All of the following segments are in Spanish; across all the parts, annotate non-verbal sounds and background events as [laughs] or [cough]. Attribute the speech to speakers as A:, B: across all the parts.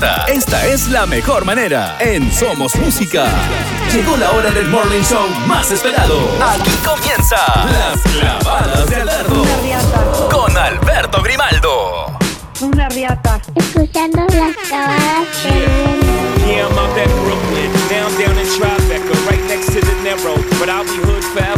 A: Esta es la mejor manera. En Somos Música. Llegó la hora del morning show más esperado. Aquí comienza Las clavadas de Alberto. Con Alberto Grimaldo.
B: Una riata.
C: Escuchando las clavadas de
D: Yeah, I'm out at Brooklyn. Now I'm down in Tribeca, right next to the Narrow. But I'll be hood forever.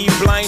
E: you
D: blind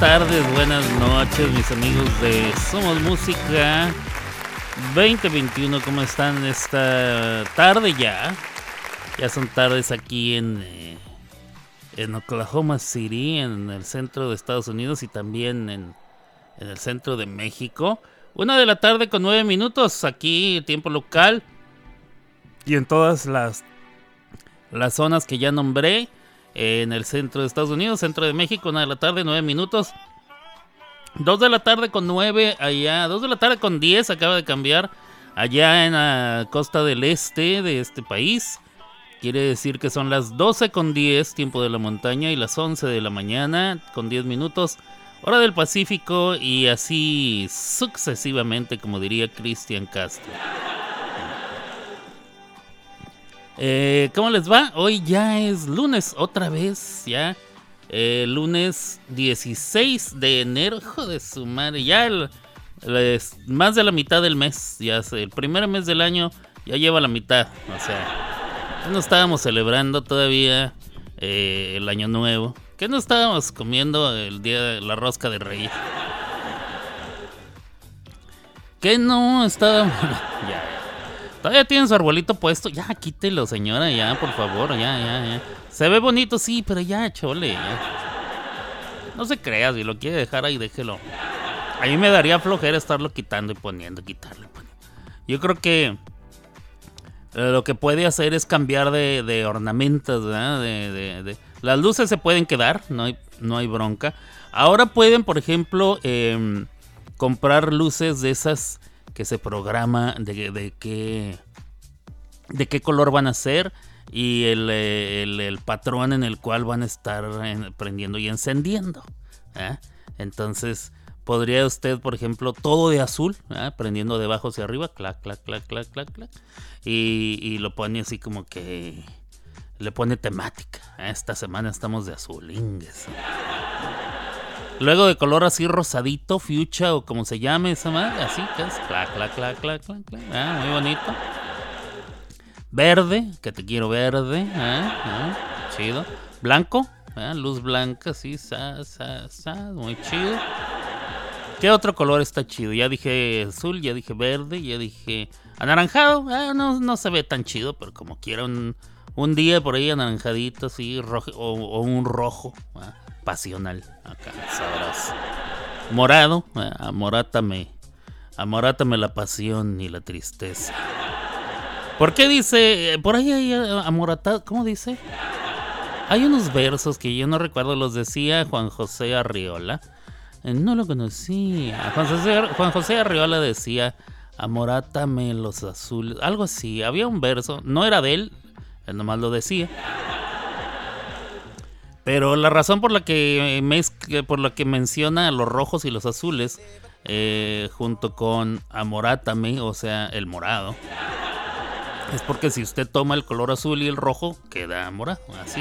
B: Tardes, buenas noches, mis amigos de Somos Música 2021. ¿Cómo están esta tarde ya? Ya son tardes aquí en, eh, en Oklahoma City, en el centro de Estados Unidos y también en, en el centro de México. Una de la tarde con nueve minutos aquí, tiempo local. Y en todas las, las zonas que ya nombré en el centro de Estados Unidos, centro de México, una de la tarde, nueve minutos. Dos de la tarde con nueve allá, dos de la tarde con diez acaba de cambiar allá en la costa del este de este país. Quiere decir que son las 12 con 10 tiempo de la montaña y las 11 de la mañana con 10 minutos hora del Pacífico y así sucesivamente como diría Cristian Castro. Eh, ¿Cómo les va? Hoy ya es lunes, otra vez, ya. Eh, lunes 16 de enero, hijo de su madre, ya el, más de la mitad del mes, ya sé, el primer mes del año ya lleva la mitad, o sea, no estábamos celebrando todavía eh, el año nuevo, que no estábamos comiendo el día de la rosca de rey. Que no estábamos... [laughs] ya, Todavía tiene su arbolito puesto. Ya, quítelo, señora, ya, por favor, ya, ya, ya. Se ve bonito, sí, pero ya, chole, No se crea, si lo quiere dejar ahí, déjelo. A mí me daría flojera estarlo quitando y poniendo, quitarlo. Yo creo que eh, lo que puede hacer es cambiar de, ornamentos, ¿verdad? De, Las luces se pueden quedar, no hay, no hay bronca. Ahora pueden, por ejemplo, em, comprar luces de esas que se programa de, qué de qué color van a ser y el, patrón en el cual van a estar prendiendo y encendiendo. ¿eh? Entonces podría usted, por ejemplo, todo de azul, ¿eh? prendiendo de abajo hacia arriba, clac, clac, clac, clac, clac, clac, y, y lo pone así como que le pone temática. ¿eh? Esta semana estamos de azul, ingues. Luego de color así rosadito, fuchsia o como se llame esa madre, así es clac, clac, clac, clac, clac, clac. Ah, muy bonito. Verde, que te quiero verde, ah, ah, chido. Blanco, luz blanca, sí, sa, sa, sa, muy chido. ¿Qué otro color está chido? Ya dije azul, ya dije verde, ya dije anaranjado. No, no se ve tan chido, pero como quiera un, un día por ahí anaranjadito, así, rojo, o, o un rojo. Pasional. Acá. Morado, eh, amorátame. Amorátame la pasión y la tristeza. ¿Por qué dice? Eh, por ahí hay eh, amoratado. ¿Cómo dice? Hay unos versos que yo no recuerdo, los decía Juan José Arriola. No lo conocía. Juan José, Juan José Arriola decía, amorátame los azules. Algo así. Había un verso, no era de él, él nomás lo decía. Pero la razón por la que por la que menciona los rojos y los azules, eh, junto con Amorátame, o sea, el morado, es porque si usted toma el color azul y el rojo, queda morado. Así,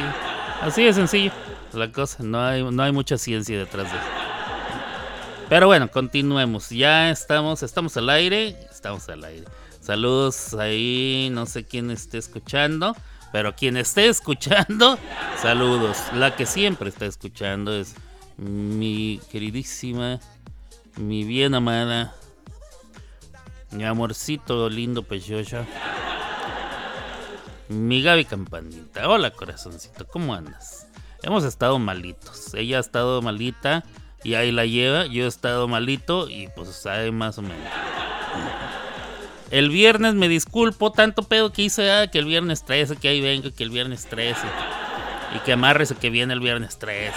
B: así de sencillo la cosa. No hay, no hay mucha ciencia detrás de eso. Pero bueno, continuemos. Ya estamos, estamos al aire. Estamos al aire. Saludos ahí, no sé quién esté escuchando. Pero quien esté escuchando, [laughs] saludos. La que siempre está escuchando es mi queridísima, mi bien amada, mi amorcito lindo pechocha. Mi Gaby Campanita. Hola corazoncito, ¿cómo andas? Hemos estado malitos. Ella ha estado malita y ahí la lleva. Yo he estado malito y pues sabe más o menos. El viernes me disculpo, tanto pedo que hice, ah, que el viernes 13, que ahí vengo, que el viernes 13. Y que amarrese que viene el viernes 13.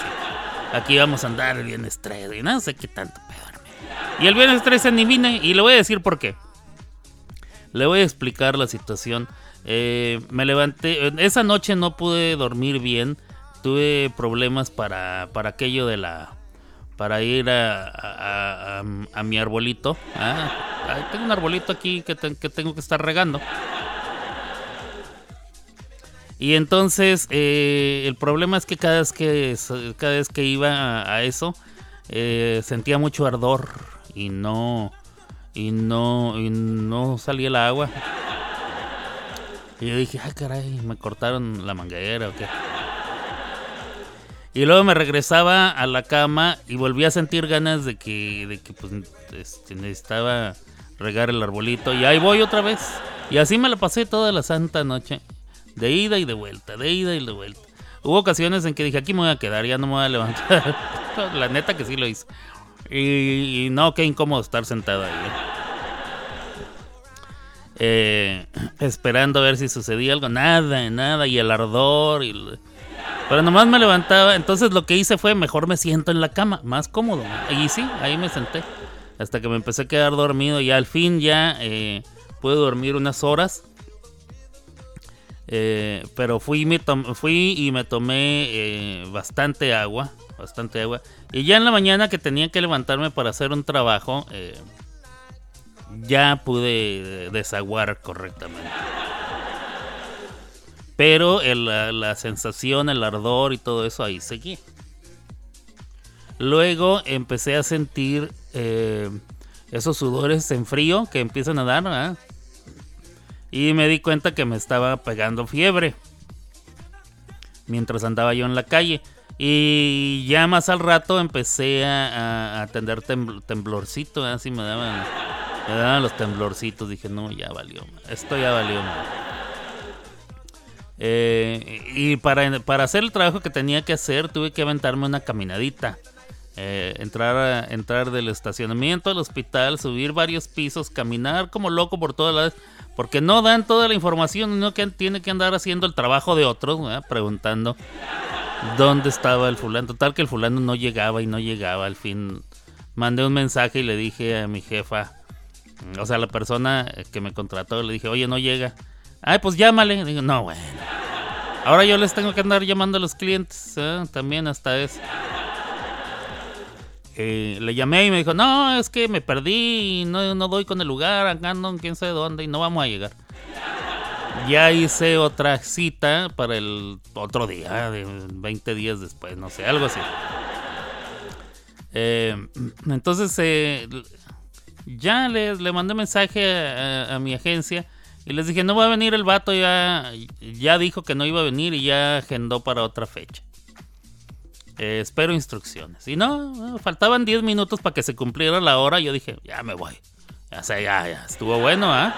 B: Aquí vamos a andar el viernes 13. Y no sé qué tanto pedo. Y el viernes 13 ni vine y le voy a decir por qué. Le voy a explicar la situación. Eh, me levanté, esa noche no pude dormir bien. Tuve problemas para, para aquello de la para ir a, a, mi arbolito. Ah, tengo un arbolito aquí que, que, tengo que estar regando. Y entonces eh, el problema es que cada vez que, cada vez que iba a, eso eh, sentía mucho ardor y no y no y no salía el agua. Y yo dije, ay caray, me cortaron la manguera o qué. Y luego me regresaba a la cama y volví a sentir ganas de que, de que pues, este, necesitaba regar el arbolito. Y ahí voy otra vez. Y así me la pasé toda la santa noche. De ida y de vuelta, de ida y de vuelta. Hubo ocasiones en que dije, aquí me voy a quedar, ya no me voy a levantar. [laughs] la neta que sí lo hice. Y, no, qué incómodo estar sentado ahí. ¿eh? Eh, esperando a ver si sucedía algo. Nada, nada. Y el ardor. Y Pero nomás me levantaba. Entonces lo que hice fue, mejor me siento en la cama. Más cómodo. Y sí, ahí me senté. Hasta que me empecé a quedar dormido. Y al fin ya eh, pude dormir unas horas. Eh, pero fui, y me tomé eh, bastante agua. Bastante agua. Y ya en la mañana que tenía que levantarme para hacer un trabajo. ya pude desaguar correctamente. Pero la, sensación, el ardor y todo eso ahí seguía. Luego empecé a sentir eh, esos sudores en frío que empiezan a dar. ¿verdad? Y me di cuenta que me estaba pegando fiebre. Mientras andaba yo en la calle. Y ya más al rato empecé a, a- temblorcito. Así me daban, los temblorcitos. Dije, no, ya valió. Esto ya valió. madre". Eh, y para, para hacer el trabajo que tenía que hacer, tuve que aventarme una caminadita. Eh, entrar, entrar del estacionamiento al hospital, subir varios pisos, caminar como loco por todas las... Porque no dan toda la información, uno que tiene que andar haciendo el trabajo de otros, preguntando dónde estaba el fulano. Total que el fulano no llegaba y no llegaba. Al fin mandé un mensaje y le dije a mi jefa, o sea, la persona que me contrató, le dije, oye, no llega. Ay, pues llámale. Digo, no, bueno. Ahora yo les tengo que andar llamando a los clientes, ¿eh? también hasta eso. Eh, le llamé y me dijo, no, es que me perdí y no, no doy con el lugar, acá en quién sabe dónde y no vamos a llegar. Ya hice otra cita para el otro día, de 20 días después, no sé, algo así. Eh, entonces, eh, ya les, le mandé mensaje a mi agencia y les dije, no va a venir el vato, ya, ya dijo que no iba a venir y ya agendó para otra fecha. Eh, espero instrucciones. Y no, faltaban 10 minutos para que se cumpliera la hora. Yo dije, ya me voy. Ya sé, ya, ya. Estuvo bueno, ¿ah?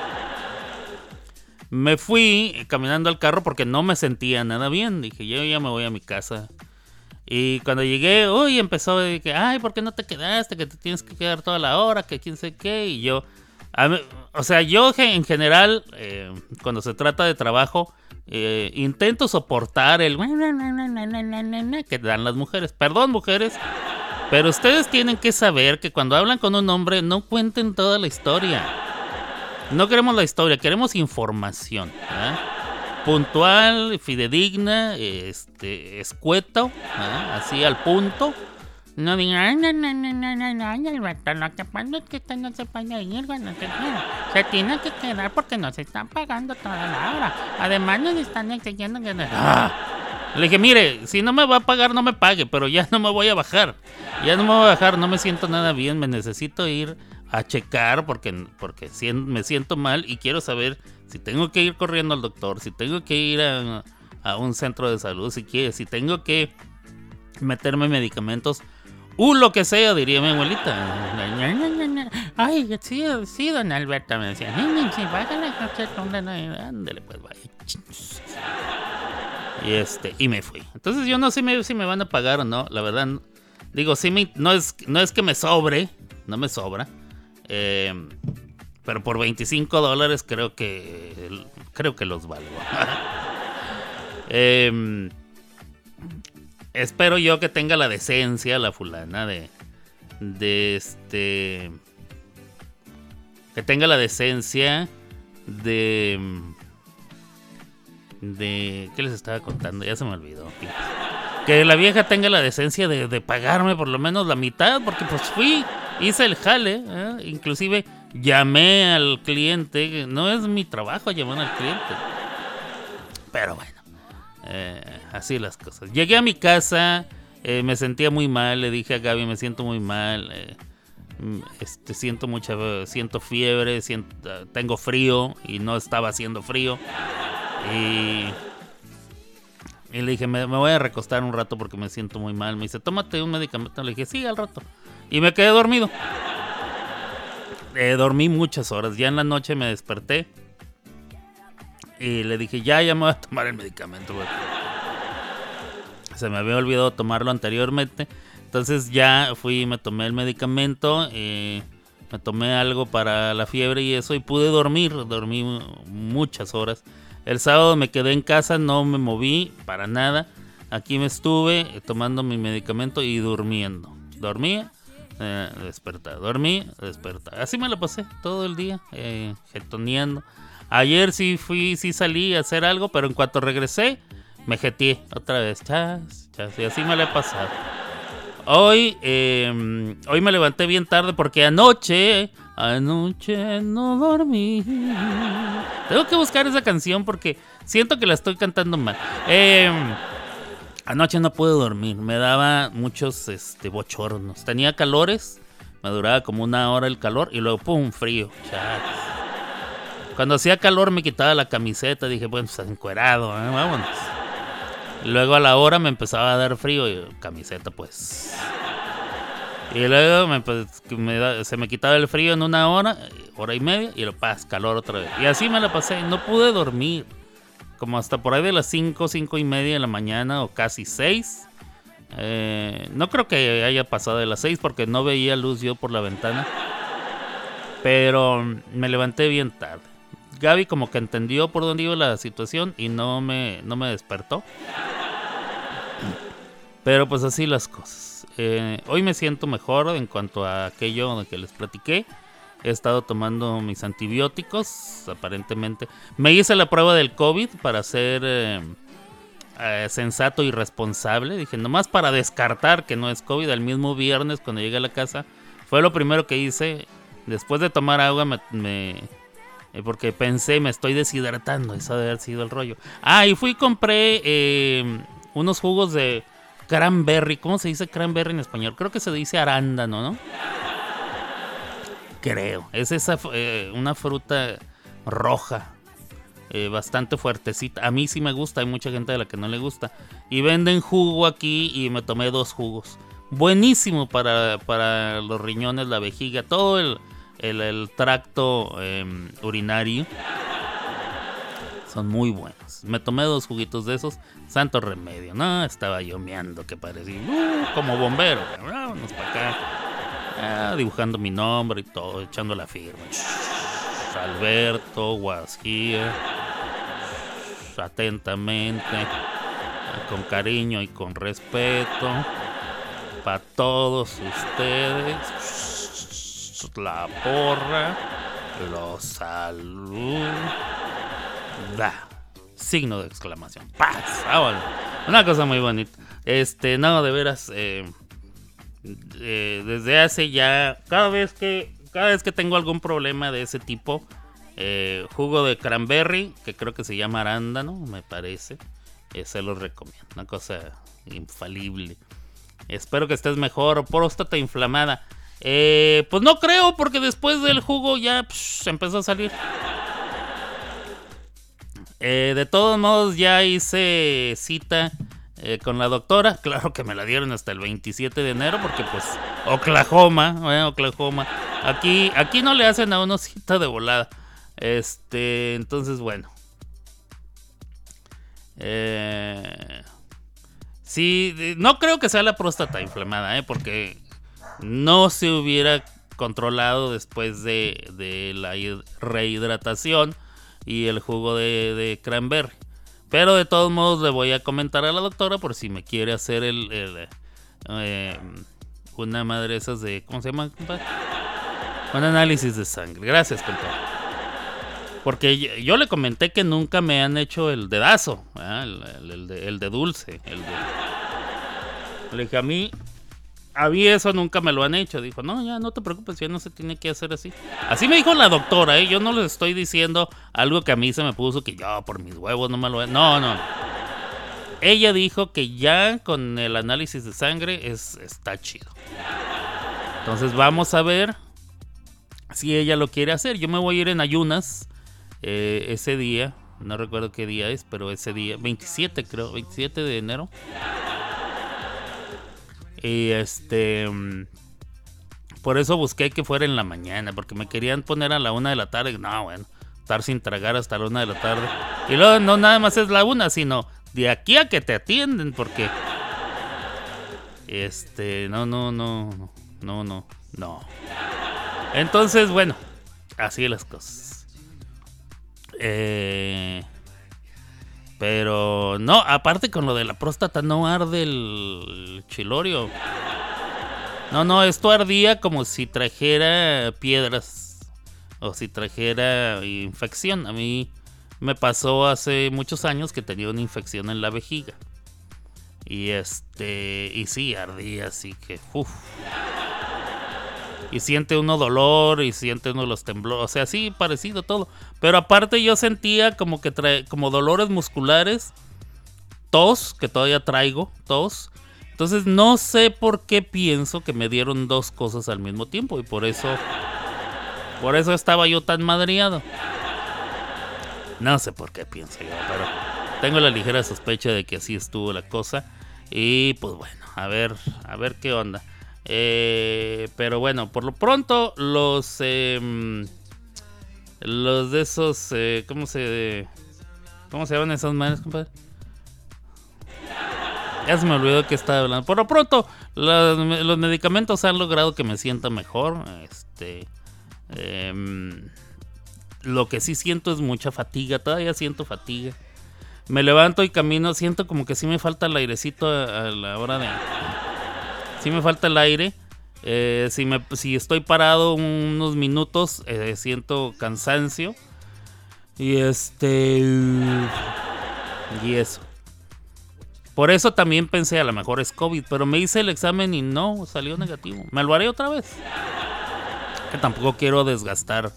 B: Me fui caminando al carro porque no me sentía nada bien. Dije, yo ya me voy a mi casa. Y cuando llegué, uy, empezó que, ay, ¿por qué no te quedaste? Que te tienes que quedar toda la hora, que quién sé qué. Y yo, o sea, yo en general, eh, cuando se trata de trabajo, eh, intento soportar el que dan las mujeres. Perdón, mujeres, pero ustedes tienen que saber que cuando hablan con un hombre, no cuenten toda la historia. No queremos la historia, queremos información. ¿verdad? Puntual, fidedigna, este, escueto, ¿verdad? así al punto. No digan, no, no, no, no, no, no, ay, Alberto, lo que pasa es que usted no se puede ir, bueno, que quiera. Se tiene que quedar porque nos están pagando toda la hora. Además nos están exigiendo que... ¡Ah! Le dije, mire, si no me va a pagar, no me pague, pero ya no me voy a bajar. Ya no me voy a bajar, no me siento nada bien, me necesito ir a checar porque, porque me siento mal y quiero saber si tengo que ir corriendo al doctor, si tengo que ir a, a un centro de salud, si, quiere, si tengo que meterme medicamentos, uh, lo que sea, diría mi abuelita. Ay, sí, sí, don Alberto, me decía, sí, ándale, pues vaya. Y este, y me fui. Entonces yo no sé si me van a pagar o no, la verdad. Digo, sí me, no, es, no es que me sobre, no me sobra. eh, pero por 25 dólares creo que creo que los valgo. [laughs] Em, espero yo que tenga la decencia la fulana de de este que tenga la decencia de de qué les estaba contando ya se me olvidó que la vieja tenga la decencia de, de pagarme por lo menos la mitad porque pues fui hice el jale ¿eh? inclusive llamé al cliente no es mi trabajo llamar al cliente. Pero bueno eh, así las cosas. Llegué a mi casa, eh, me sentía muy mal, le dije a Gaby, me siento muy mal, eh, mm, este, siento mucha, siento fiebre, siento, tengo frío y no estaba haciendo frío. Y le dije, me, voy a recostar un rato porque me siento muy mal. Me dice, tómate un medicamento. Le dije, sí, al rato. Y me quedé dormido. Eh, dormí muchas horas. Ya en la noche me desperté. Y le dije, ya, ya me voy a tomar el medicamento. güey". Se me había olvidado tomarlo anteriormente. Entonces ya fui me tomé el medicamento. eh, me tomé algo para la fiebre y eso. Y pude dormir. Dormí mu- muchas horas. El sábado me quedé en casa, no me moví para nada. Aquí me estuve eh, tomando mi medicamento y durmiendo. Dormía, eh. Dormía, despertaba. Así me la pasé todo el día, eh. Ayer sí fui, sí salí a hacer algo, pero en cuanto regresé, me jeteé otra vez. Chas, chas, y así me la he pasado. Hoy, eh, hoy me levanté bien tarde porque anoche, anoche no dormí. Tengo que buscar esa canción porque siento que la estoy cantando mal. Eh, anoche no pude dormir, me daba muchos este, bochornos. Tenía calores, me duraba como una hora el calor y luego pum, frío. Chas. Cuando hacía calor me quitaba la camiseta, dije, bueno, pues encuerado, ¿eh? vámonos. Luego a la hora me empezaba a dar frío y camiseta pues. Y luego me, se me quitaba el frío en una hora, hora y media, y lo paz, calor otra vez. Y así me la pasé, no pude dormir. Como hasta por ahí de las 5, 5 y media de la mañana o casi 6. Eh, no creo que haya pasado de las 6 porque no veía luz yo por la ventana. Pero me levanté bien tarde. Gaby como que entendió por dónde iba la situación y no me, no me despertó. Pero pues así las cosas. Eh, hoy me siento mejor en cuanto a aquello de que les platiqué. He estado tomando mis antibióticos, aparentemente. Me hice la prueba del COVID para ser eh, eh, sensato y responsable. Dije, nomás para descartar que no es COVID. El mismo viernes cuando llegué a la casa, fue lo primero que hice. Después de tomar agua, me, me- porque pensé, me estoy deshidratando. Eso debe haber sido el rollo. Ah, y fui y compré unos jugos de cranberry. ¿Cómo se dice cranberry en español? Creo que se dice arándano, ¿no? Creo. Es esa eh, una fruta roja. eh, bastante fuertecita. A mí sí me gusta, hay mucha gente a la que no le gusta. Y venden jugo aquí y me tomé dos jugos. Buenísimo para, para los riñones, la vejiga, todo el, el- tracto em, urinario. Son muy buenos. Me tomé dos juguitos de esos. Santo remedio. No, estaba yo meando que parecía uh, como bombero. Vámonos para acá. Ah, dibujando mi nombre y todo, echando la firma. Alberto, was here. Atentamente. Con cariño y con respeto. Para todos ustedes. La porra. Los saluda. Signo de exclamación. Paz. Vámonos. Una cosa muy bonita. Este, no, de veras. eh, eh, desde hace ya. Cada vez que. Cada vez que tengo algún problema de ese tipo. eh, jugo de cranberry. Que creo que se llama arándano. Me parece. se los recomiendo. Una cosa infalible. Espero que estés mejor. Próstata inflamada. Pues no creo, porque después del jugo ya psh, empezó a salir. Eh, de todos modos, ya hice cita eh, con la doctora. [laughs] Claro que me la dieron hasta el 27 de enero, porque pues Oklahoma, Oklahoma. Aquí, aquí no le hacen a uno cita de volada. Este, entonces, bueno. Eh, sí, no creo que sea la próstata inflamada, ¿eh? porque no se hubiera controlado después de, de la hid- rehidratación y el jugo de, cranberry. Pero de todos modos le voy a comentar a la doctora por si me quiere hacer el, eh, una madre esas de... ¿Cómo se llama? compadre? Un análisis de sangre. Gracias, compadre. Porque yo, le comenté que nunca me han hecho el dedazo, el de dulce. El de... Le dije, a mí, a mí eso nunca me lo han hecho. Dijo, no, ya no te preocupes, ya no se tiene que hacer así. Así me dijo la doctora, ¿eh? yo no les estoy diciendo algo que a mí se me puso que yo por mis huevos no me lo... No, no. Ella dijo que ya con el análisis de sangre es, está chido. Entonces vamos a ver si ella lo quiere hacer. Yo me voy a ir en ayunas eh, ese día. No recuerdo qué día es, pero ese día, 27 creo, 27 de enero. Y este... Por eso busqué que fuera en la mañana, porque me querían poner a la una de la tarde. No, bueno, estar sin tragar hasta la una de la tarde. Y luego no nada más es la una, sino de aquí a que te atienden, porque... Este, no, no, no, no, no, no. Entonces, bueno, así las cosas. Eh, pero no, aparte con lo de la próstata no arde el chilorio. No, no, esto ardía como si trajera piedras o si trajera infección. A mí me pasó hace muchos años que tenía una infección en la vejiga. Y este, y sí, ardía, así que, uff. Y siente uno dolor y siente uno los temblores, o sea, sí, parecido todo. Pero aparte yo sentía como que trae, como dolores musculares, tos, que todavía traigo, tos. Entonces no sé por qué pienso que me dieron dos cosas al mismo tiempo y por eso, por eso estaba yo tan madreado. No sé por qué pienso yo, pero tengo la ligera sospecha de que así estuvo la cosa. Y pues bueno, a ver, a ver qué onda. Eh, pero bueno, por lo pronto, los. em, los de esos. eh, ¿Cómo se. ¿Cómo se llaman esas madres, compadre? Ya se me olvidó que estaba hablando. Por lo pronto, los, los medicamentos han logrado que me sienta mejor. Este. em, lo que sí siento es mucha fatiga. Todavía siento fatiga. Me levanto y camino. Siento como que sí me falta el airecito a la hora de. Sí me falta el aire. Eh, si, me, si estoy parado unos minutos, eh, siento cansancio. Y este. Y eso. Por eso también pensé, a lo mejor es COVID, pero me hice el examen y no, salió negativo. Me lo haré otra vez. Que tampoco quiero desgastar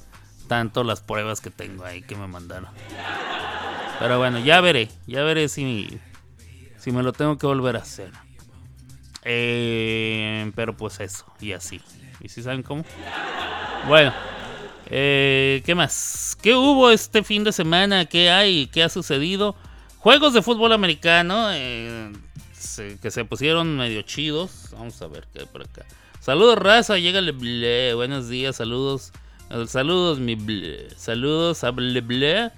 B: tanto las pruebas que tengo ahí que me mandaron. Pero bueno, ya veré, ya veré si, si me lo tengo que volver a hacer. Eh, pero pues eso, y así. ¿Y si saben cómo? Bueno, eh, ¿qué más? ¿Qué hubo este fin de semana? ¿Qué hay? ¿Qué ha sucedido? Juegos de fútbol americano eh, que se pusieron medio chidos. Vamos a ver qué hay por acá. Saludos, raza. Llegale, ble. Buenos días, saludos. Saludos, mi ble. Saludos a ble, ble.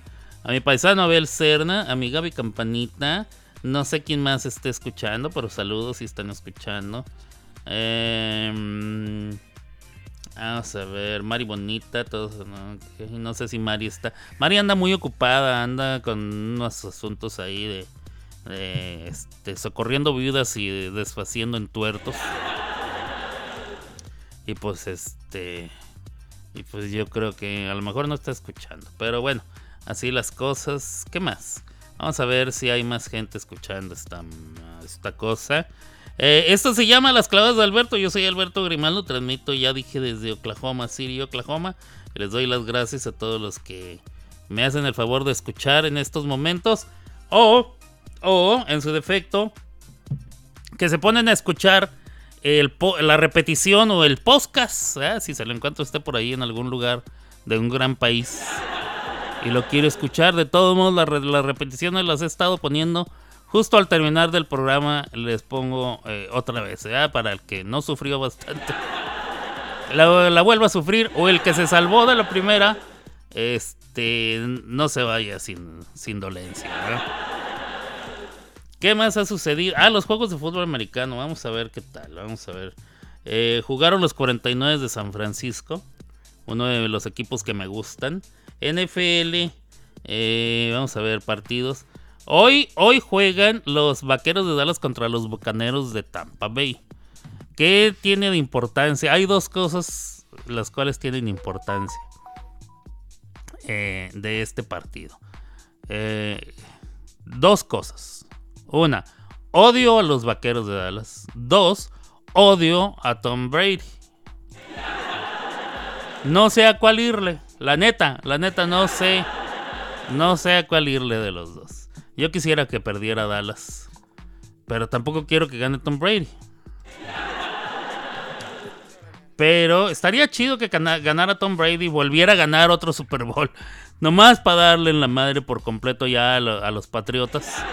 B: A mi paisano Abel Serna, a mi Gaby Campanita. No sé quién más esté escuchando, pero saludos si están escuchando. Em, vamos a ver, Mari Bonita, todos, ¿no? Sé si Mari está. Mari anda muy ocupada, anda con unos asuntos ahí de, de, este, socorriendo viudas y desfaciendo entuertos. Y pues este. Y pues yo creo que a lo mejor no está escuchando. Pero bueno, así las cosas. ¿Qué más? Vamos a ver si hay más gente escuchando esta, esta cosa. Eh, esto se llama Las Clavadas de Alberto. Yo soy Alberto Grimaldo. Transmito, ya dije, desde Oklahoma City, Oklahoma. Les doy las gracias a todos los que me hacen el favor de escuchar en estos momentos. O, o, en su defecto, que se ponen a escuchar la repetición o el podcast. Si se lo encuentra usted por ahí en algún lugar de un gran país y lo quiero escuchar. De todos modos, las repeticiones las he estado poniendo justo al terminar del programa. Les pongo eh, otra vez, ¿eh? para el que no sufrió bastante. La, la vuelva a sufrir o el que se salvó de la primera, este, no se vaya sin, sin dolencia. ¿Qué más ha sucedido? Ah, los juegos de fútbol americano. Vamos a ver qué tal. Vamos a ver. Eh, jugaron los 49 de San Francisco. Uno de los equipos que me gustan. NFL. eh, vamos a ver partidos. Hoy, hoy juegan los Vaqueros de Dallas contra los Bucaneros de Tampa Bay. ¿Qué tiene de importancia? Hay dos cosas las cuales tienen importancia eh, de este partido. Eh, dos cosas. Una, odio a los Vaqueros de Dallas. Dos, odio a Tom Brady. No sé a cuál irle. La neta, la neta, no sé. No sé a cuál irle de los dos. Yo quisiera que perdiera Dallas. Pero tampoco quiero que gane Tom Brady. Pero estaría chido que gana- ganara Tom Brady y volviera a ganar otro Super Bowl. Nomás para darle en la madre por completo ya a, a los Patriotas.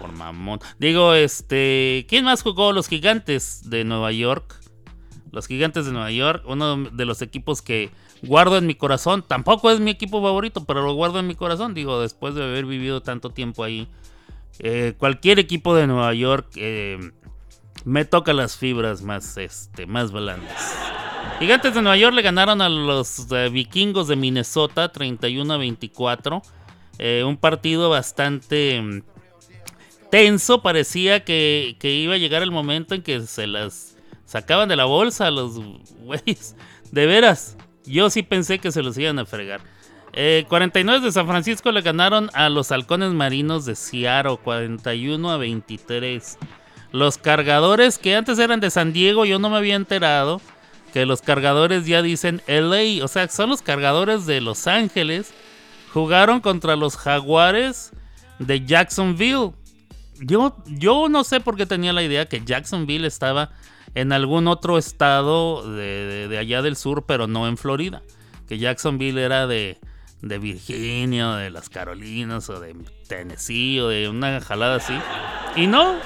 B: Por mamón. Digo, este. ¿Quién más jugó? Los Gigantes de Nueva York. Los Gigantes de Nueva York. Uno de los equipos que guardo en mi corazón. Tampoco es mi equipo favorito, pero lo guardo en mi corazón. Digo, después de haber vivido tanto tiempo ahí. Eh, cualquier equipo de Nueva York eh, me toca las fibras más, este, más blandas. Gigantes de Nueva York le ganaron a los eh, vikingos de Minnesota 31 a 24. Eh, un partido bastante mm, tenso. Parecía que, que iba a llegar el momento en que se las sacaban de la bolsa los güeyes. De veras, yo sí pensé que se los iban a fregar. Eh, 49 de San Francisco le ganaron a los halcones marinos de Seattle 41 a 23. Los cargadores que antes eran de San Diego, yo no me había enterado que los cargadores ya dicen LA, o sea, son los cargadores de Los Ángeles. Jugaron contra los jaguares de Jacksonville. Yo, yo no sé por qué tenía la idea que Jacksonville estaba en algún otro estado de, allá del sur, pero no en Florida. Que Jacksonville era de, de Virginia, o de las Carolinas, o de Tennessee, o de una jalada así. Y no,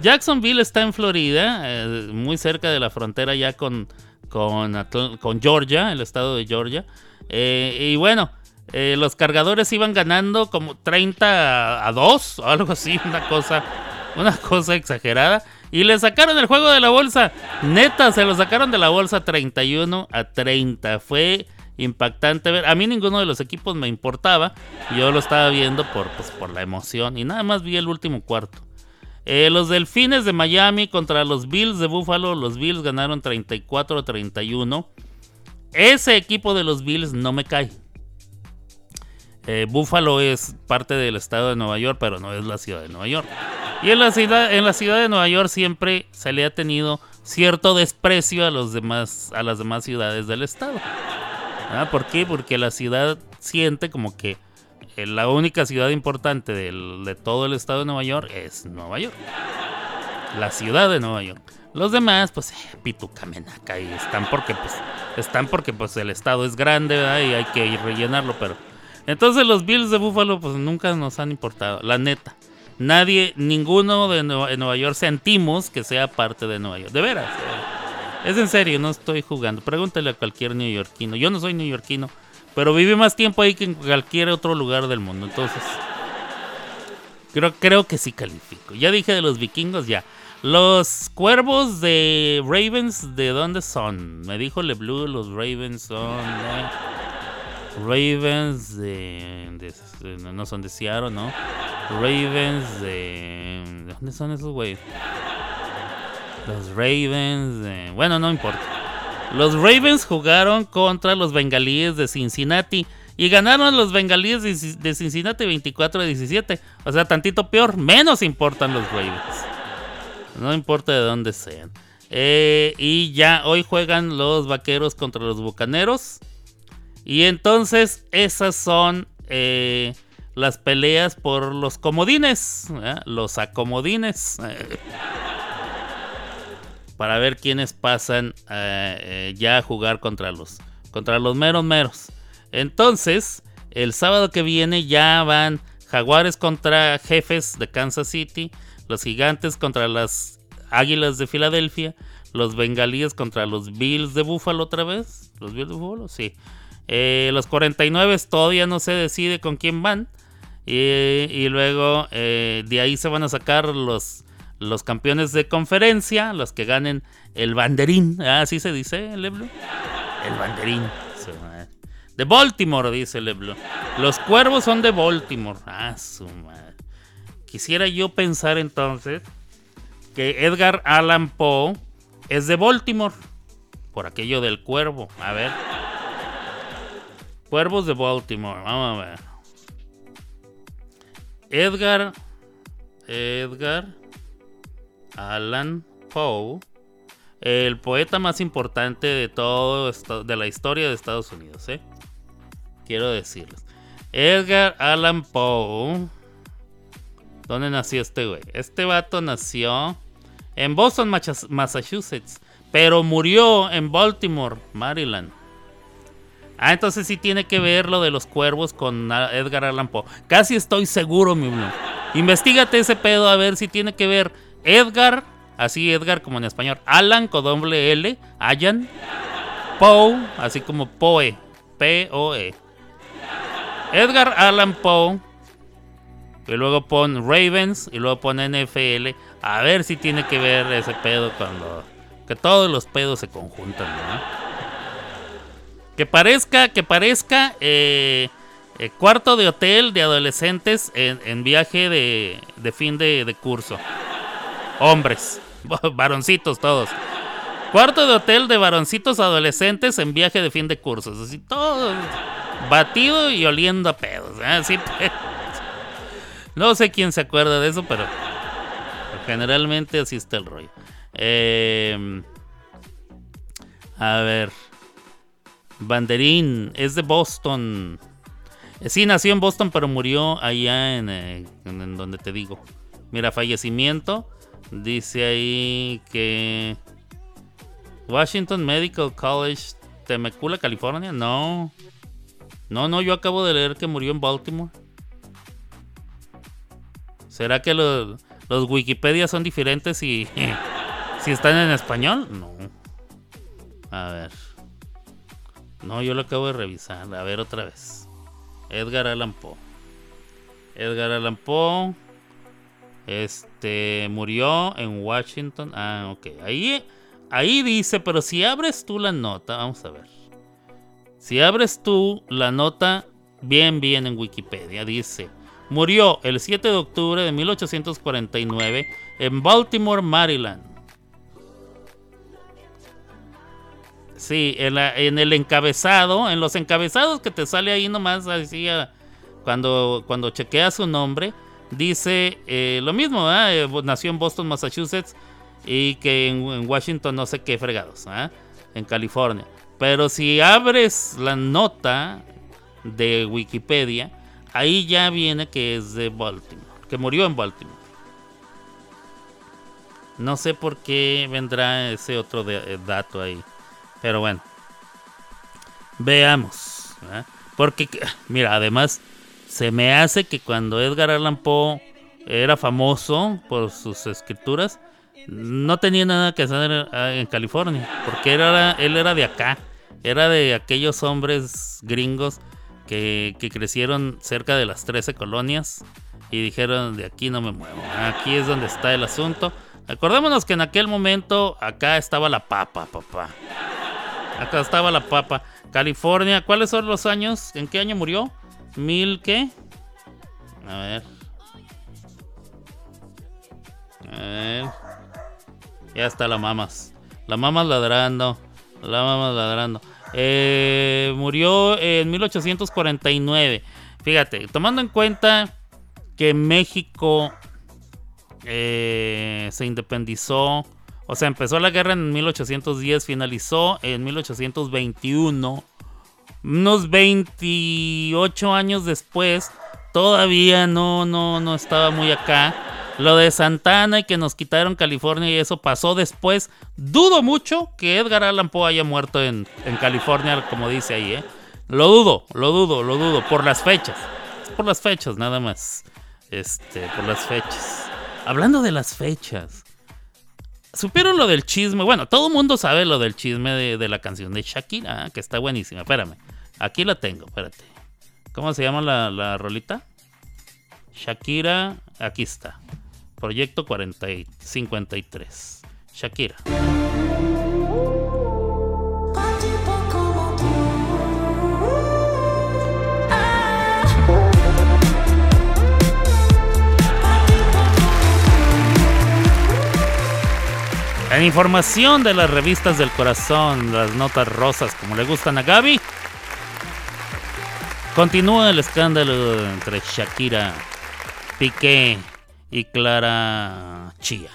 B: Jacksonville está en Florida, eh, muy cerca de la frontera ya con, con, con Georgia, el estado de Georgia. Eh, y bueno, eh, los cargadores iban ganando como 30 a 2 o algo así, una cosa, una [laughs] cosa exagerada. Y le sacaron el juego de la bolsa. Neta, se lo sacaron de la bolsa 31 a 30. Fue impactante ver. A mí ninguno de los equipos me importaba. Yo lo estaba viendo por, pues, por la emoción. Y nada más vi el último cuarto. Eh, los Delfines de Miami contra los Bills de Buffalo. Los Bills ganaron 34 a 31. Ese equipo de los Bills no me cae. Eh, Buffalo es parte del estado de Nueva York, pero no es la ciudad de Nueva York. Y en la ciudad, en la ciudad de Nueva York siempre se le ha tenido cierto desprecio a los demás, a las demás ciudades del estado. ¿Ah? ¿Por qué? Porque la ciudad siente como que eh, la única ciudad importante de todo el estado de Nueva York es Nueva York. La ciudad de Nueva York. Los demás, pues, eh, pitucamenaca y están porque, pues, están porque, pues, el estado es grande. Y hay que ir rellenarlo, pero... Entonces los Bills de Buffalo, pues, nunca nos han importado, la neta. Nadie, ninguno de Nueva, York sentimos que sea parte de Nueva York. De veras. Es en serio, no estoy jugando. Pregúntale a cualquier neoyorquino. Yo no soy neoyorquino, pero viví más tiempo ahí que en cualquier otro lugar del mundo. Entonces, creo, creo que sí califico. Ya dije de los vikingos, ya. Los cuervos de Ravens, ¿de dónde son? Me dijo LeBlue, los Ravens son. Ravens de, No son de Seattle, ¿no? Ravens de... ¿De dónde son esos güeyes? Los Ravens de... Bueno, no importa. Los Ravens jugaron contra los Bengalíes de Cincinnati y ganaron los Bengalíes de Cincinnati 24 a 17. O sea, tantito peor, menos importan los Ravens. No importa de dónde sean. Eh, y ya hoy juegan los Vaqueros contra los Bucaneros. Y entonces esas son eh, las peleas por los comodines, ¿eh? los acomodines. [laughs] para ver quiénes pasan eh, ya a jugar contra los, contra los meros meros. Entonces, el sábado que viene ya van Jaguares contra Jefes de Kansas City, los Gigantes contra las Águilas de Filadelfia, los Bengalíes contra los Bills de Buffalo otra vez. ¿Los Bills de Buffalo? Sí. Eh, los 49 todavía no se decide con quién van. Y, y luego eh, de ahí se van a sacar los, los campeones de conferencia, los que ganen el banderín. Ah, Así se dice, Leblo. El banderín. De Baltimore, dice Leblo. Los cuervos son de Baltimore. Ah, su madre. Quisiera yo pensar entonces que Edgar Allan Poe es de Baltimore. Por aquello del cuervo. A ver. Cuervos de Baltimore. Vamos a ver. Edgar. Edgar Allan Poe. El poeta más importante de todo de la historia de Estados Unidos, ¿eh? Quiero decirles. Edgar Allan Poe. ¿Dónde nació este güey? Este vato nació en Boston, Massachusetts. pero murió en Baltimore, Maryland. Ah, entonces sí tiene que ver lo de los cuervos con Edgar Allan Poe. Casi estoy seguro, mi Blue. Investígate ese pedo a ver si tiene que ver Edgar, así Edgar como en español, Alan con doble L, Allan, Poe, así como Poe, P-O-E. Edgar Allan Poe, y luego pon Ravens, y luego pon NFL, a ver si tiene que ver ese pedo cuando... Que todos los pedos se conjuntan, ¿no? Que parezca, que parezca eh, eh, cuarto de hotel de adolescentes en, viaje de, fin de, curso. Hombres, [laughs] varoncitos todos. Cuarto de hotel de varoncitos adolescentes en viaje de fin de cursos. Así todo batido y oliendo a pedos. ¿eh? Así, [laughs] no sé quién se acuerda de eso, pero generalmente así está el rollo. Eh, a ver. Banderín es de Boston. Eh, Sí, nació en Boston, pero murió allá en, eh, en- donde te digo. Mira, fallecimiento. Dice ahí que. Washington Medical College, Temecula, California. No. No, no, yo acabo de leer que murió en Baltimore. ¿Será que los, los Wikipedia son diferentes si, [laughs] si están en español? No. A ver. No, yo lo acabo de revisar. A ver otra vez. Edgar Allan Poe. Edgar Allan Poe. Este murió en Washington. Ah, ok. Ahí, ahí dice, pero si abres tú la nota, vamos a ver. Si abres tú la nota bien, bien en Wikipedia, dice: Murió el 7 de octubre de 1849 en Baltimore, Maryland. Sí, en, la- en el encabezado, en los encabezados que te sale ahí nomás, así, ah, cuando, cuando chequeas su nombre, dice eh, lo mismo, ¿ah? Eh, nació en Boston, Massachusetts, y que en, Washington no sé qué fregados, ¿ah? en California. Pero si abres la nota de Wikipedia, ahí ya viene que es de Baltimore, que murió en Baltimore. No sé por qué vendrá ese otro eh, dato ahí. Pero bueno. Veamos. Porque, mira, además, se me hace que cuando Edgar Allan Poe era famoso por sus escrituras, no tenía nada que hacer en California. Porque era, él era de acá. Era de aquellos hombres gringos que, que crecieron cerca de las 13 colonias y dijeron, de aquí no me muevo. Aquí es donde está el asunto. Acordémonos que en aquel momento acá estaba la papa, papá. Acá estaba la papa. California, ¿cuáles son los años? ¿En qué año murió? ¿Mil qué? A ver. A ver. Ya está la mamas. La mamas ladrando. La mamas ladrando. Eh, murió en 1849. Fíjate, tomando en cuenta que México eh, se independizó, o sea, empezó la guerra en 1810, finalizó en 1821. Unos 28 años después, todavía no, no, no estaba muy acá. Lo de Santana y que nos quitaron California y eso pasó después. Dudo mucho que Edgar Allan Poe haya muerto en, California, como dice ahí, ¿eh? Lo dudo, lo dudo, lo dudo, por las fechas. Por las fechas, nada más. Este, por las fechas. Hablando de las fechas. ¿Supieron lo del chisme? Bueno, todo el mundo sabe lo del chisme de, de la canción de Shakira, que está buenísima. Espérame, aquí la tengo, espérate. ¿Cómo se llama la, la rolita? Shakira, aquí está. Proyecto 40 y 53. Shakira. En información de las revistas del corazón, las notas rosas, como le gustan a Gaby, continúa el escándalo entre Shakira, Piqué y Clara Chía.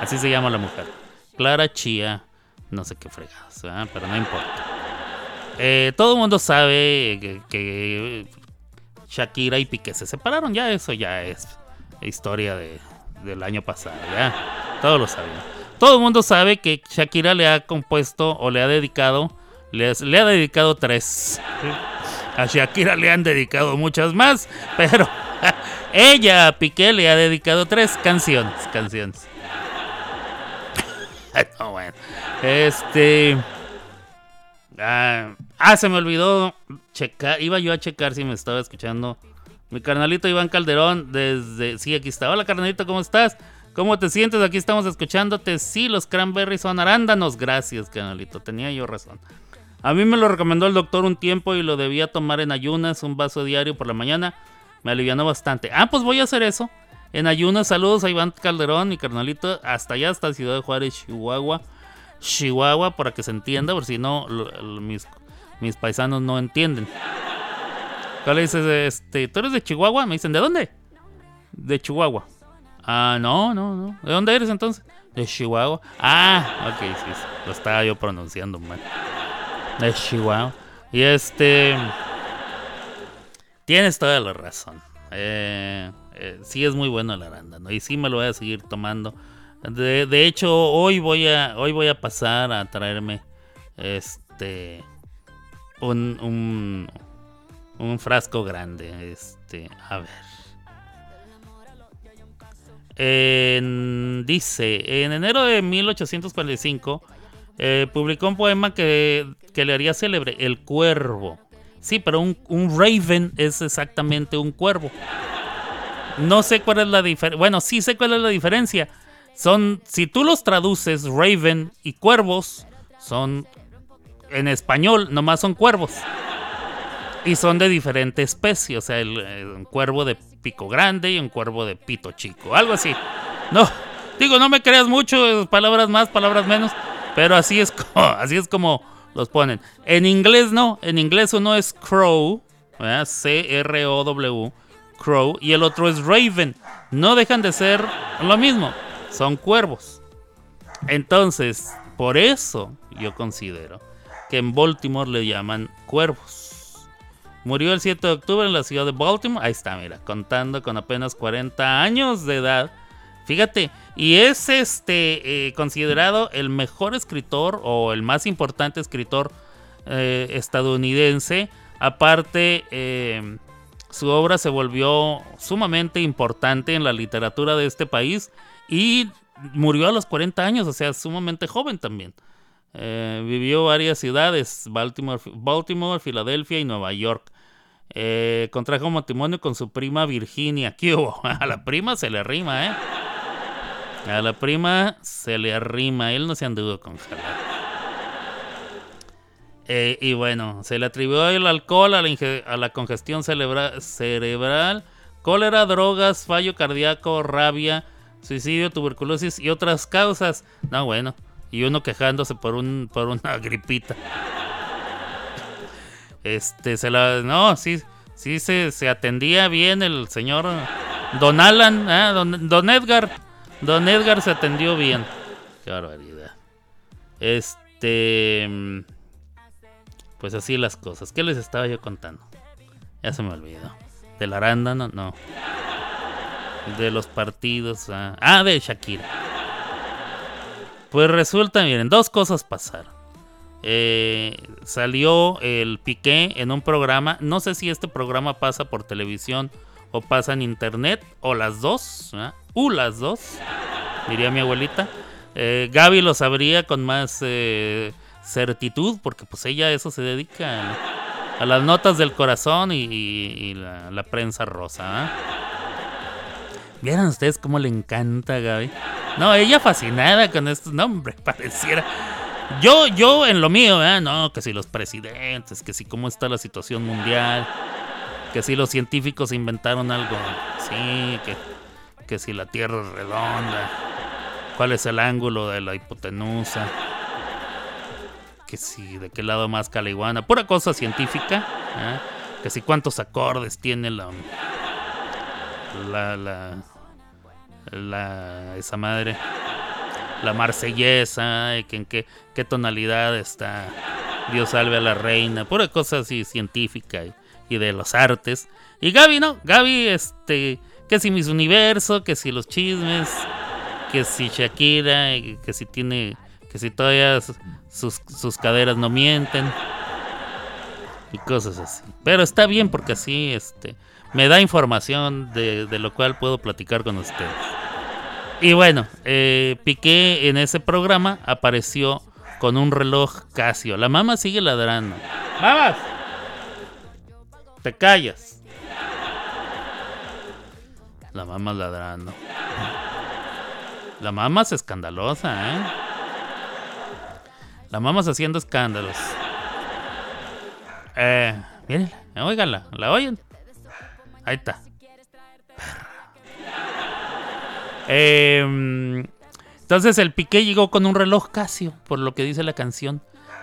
B: Así se llama la mujer. Clara Chía, no sé qué fregados, ¿verdad? pero no importa. Eh, todo el mundo sabe que, Shakira y Piqué se separaron, ya eso ya es historia de, del año pasado, ya todos lo sabían. Todo el mundo sabe que Shakira le ha compuesto o le ha dedicado, le, ha dedicado tres. A Shakira le han dedicado muchas más, pero [laughs] ella a Piqué le ha dedicado tres canciones, canciones. [laughs] No, bueno. Este. Ah, ah, se me olvidó checar. Iba yo a checar si me estaba escuchando. Mi carnalito Iván Calderón, desde. Sí, aquí está. Hola, carnalito, ¿cómo estás? ¿Cómo te sientes? Aquí estamos escuchándote. Sí, los cranberries son arándanos. Gracias, carnalito. Tenía yo razón. A mí me lo recomendó el doctor un tiempo y lo debía tomar en ayunas, un vaso diario por la mañana. Me alivianó bastante. Ah, pues voy a hacer eso. En ayunas, saludos a Iván Calderón, mi carnalito, hasta allá, hasta Ciudad de Juárez, Chihuahua. Chihuahua, para que se entienda, por si no, lo- lo- mis, mis paisanos no entienden. ¿Cuál dices? Este, ¿Tú eres de Chihuahua? Me dicen, ¿de dónde? De Chihuahua. Ah, no, no, no. ¿De dónde eres entonces? De Chihuahua. Ah, ok, sí, sí. Lo estaba yo pronunciando mal. De Chihuahua. Y este. Tienes toda la razón. Eh, eh, sí es muy bueno el arándano. Y sí me lo voy a seguir tomando. De, de hecho, hoy voy a. Hoy voy a pasar a traerme. Este. Un. un. un frasco grande. Este. A ver. Dice, en enero de 1845 eh, publicó un poema que, que le haría célebre, El Cuervo. Sí, pero un, un raven es exactamente un cuervo. No sé cuál es la diferencia. Bueno, sí sé cuál es la diferencia. Son, si tú los traduces, raven y cuervos, son, en español, nomás son cuervos. Y son de diferente especie. O sea, el, cuervo de pico grande y un cuervo de pito chico. Algo así. No, digo, no me creas mucho, eh, palabras más, palabras menos. Pero así es como, [laughs] así es como los ponen. En inglés no. En inglés uno es crow. C-R-O-W. Crow. Y el otro es raven. No dejan de ser lo mismo. Son cuervos. Entonces, por eso yo considero que en Baltimore le llaman cuervos. Murió el 7 de octubre en la ciudad de Baltimore. Ahí está, mira, contando con apenas 40 años de edad. Fíjate, y es este eh, considerado el mejor escritor o el más importante escritor eh, estadounidense. Aparte, eh, su obra se volvió sumamente importante en la literatura de este país y murió a los 40 años, o sea, sumamente joven también. Eh, vivió varias ciudades, Baltimore, Baltimore, Filadelfia y Nueva York. Eh, contrajo matrimonio con su prima Virginia. ¿Qué hubo? [laughs] A la prima se le rima, ¿eh? A la prima se le arrima. Él no se anduvo con. Eh, y bueno, se le atribuyó el alcohol a la, congestión cerebral, cólera, drogas, fallo cardíaco, rabia, suicidio, tuberculosis y otras causas. No, bueno. Y uno quejándose por un por una [laughs] gripita. Este, se la. No, sí, sí se, se atendía bien el señor Don Alan, ¿eh? don, don Edgar. Don Edgar se atendió bien. Qué barbaridad. Este. mm, Pues así las cosas. ¿Qué les estaba yo contando? Ya se me olvidó. Del arándano, no. De los partidos. Ah, ah, de Shakira. Pues resulta, miren, dos cosas pasaron. Eh, salió el Piqué en un programa. No sé si este programa pasa por televisión o pasa en internet o las dos. ¿verdad? U las dos, diría mi abuelita. Eh, Gaby lo sabría con más eh, certitud porque pues ella a eso se dedica. A las notas del corazón y, y- la prensa rosa. ¿ah? ¿Vieron ustedes cómo le encanta a Gaby? No, ella fascinada con estos nombres, [laughs] pareciera. Yo, yo en lo mío, ¿eh? no, que si los presidentes, que si cómo está la situación mundial, que si los científicos inventaron algo, sí, que, que si la Tierra es redonda, cuál es el ángulo de la hipotenusa, que si de qué lado más caliguana, pura cosa científica, ¿eh? que si cuántos acordes tiene la, la, la, la, esa madre la marsellesa, que en qué, tonalidad está Dios salve a la reina, pura cosa así científica y, de los artes. Y Gaby, ¿no? Gaby, este, que si mis universo, que si los chismes, que si Shakira, que si tiene, que si todavía sus caderas no mienten y cosas así. Pero está bien porque así, este, me da información de, de lo cual puedo platicar con ustedes. Y bueno, eh, Piqué en ese programa apareció con un reloj Casio. La mamá sigue ladrando. ¡Mamas! Te callas. La mamá ladrando. La mamá es escandalosa, ¿eh? La mamá haciendo escándalos. Eh, mírenla, óigala, ¿la oyen? Ahí está. Eh, entonces el Piqué llegó con un reloj Casio, por lo que dice la canción.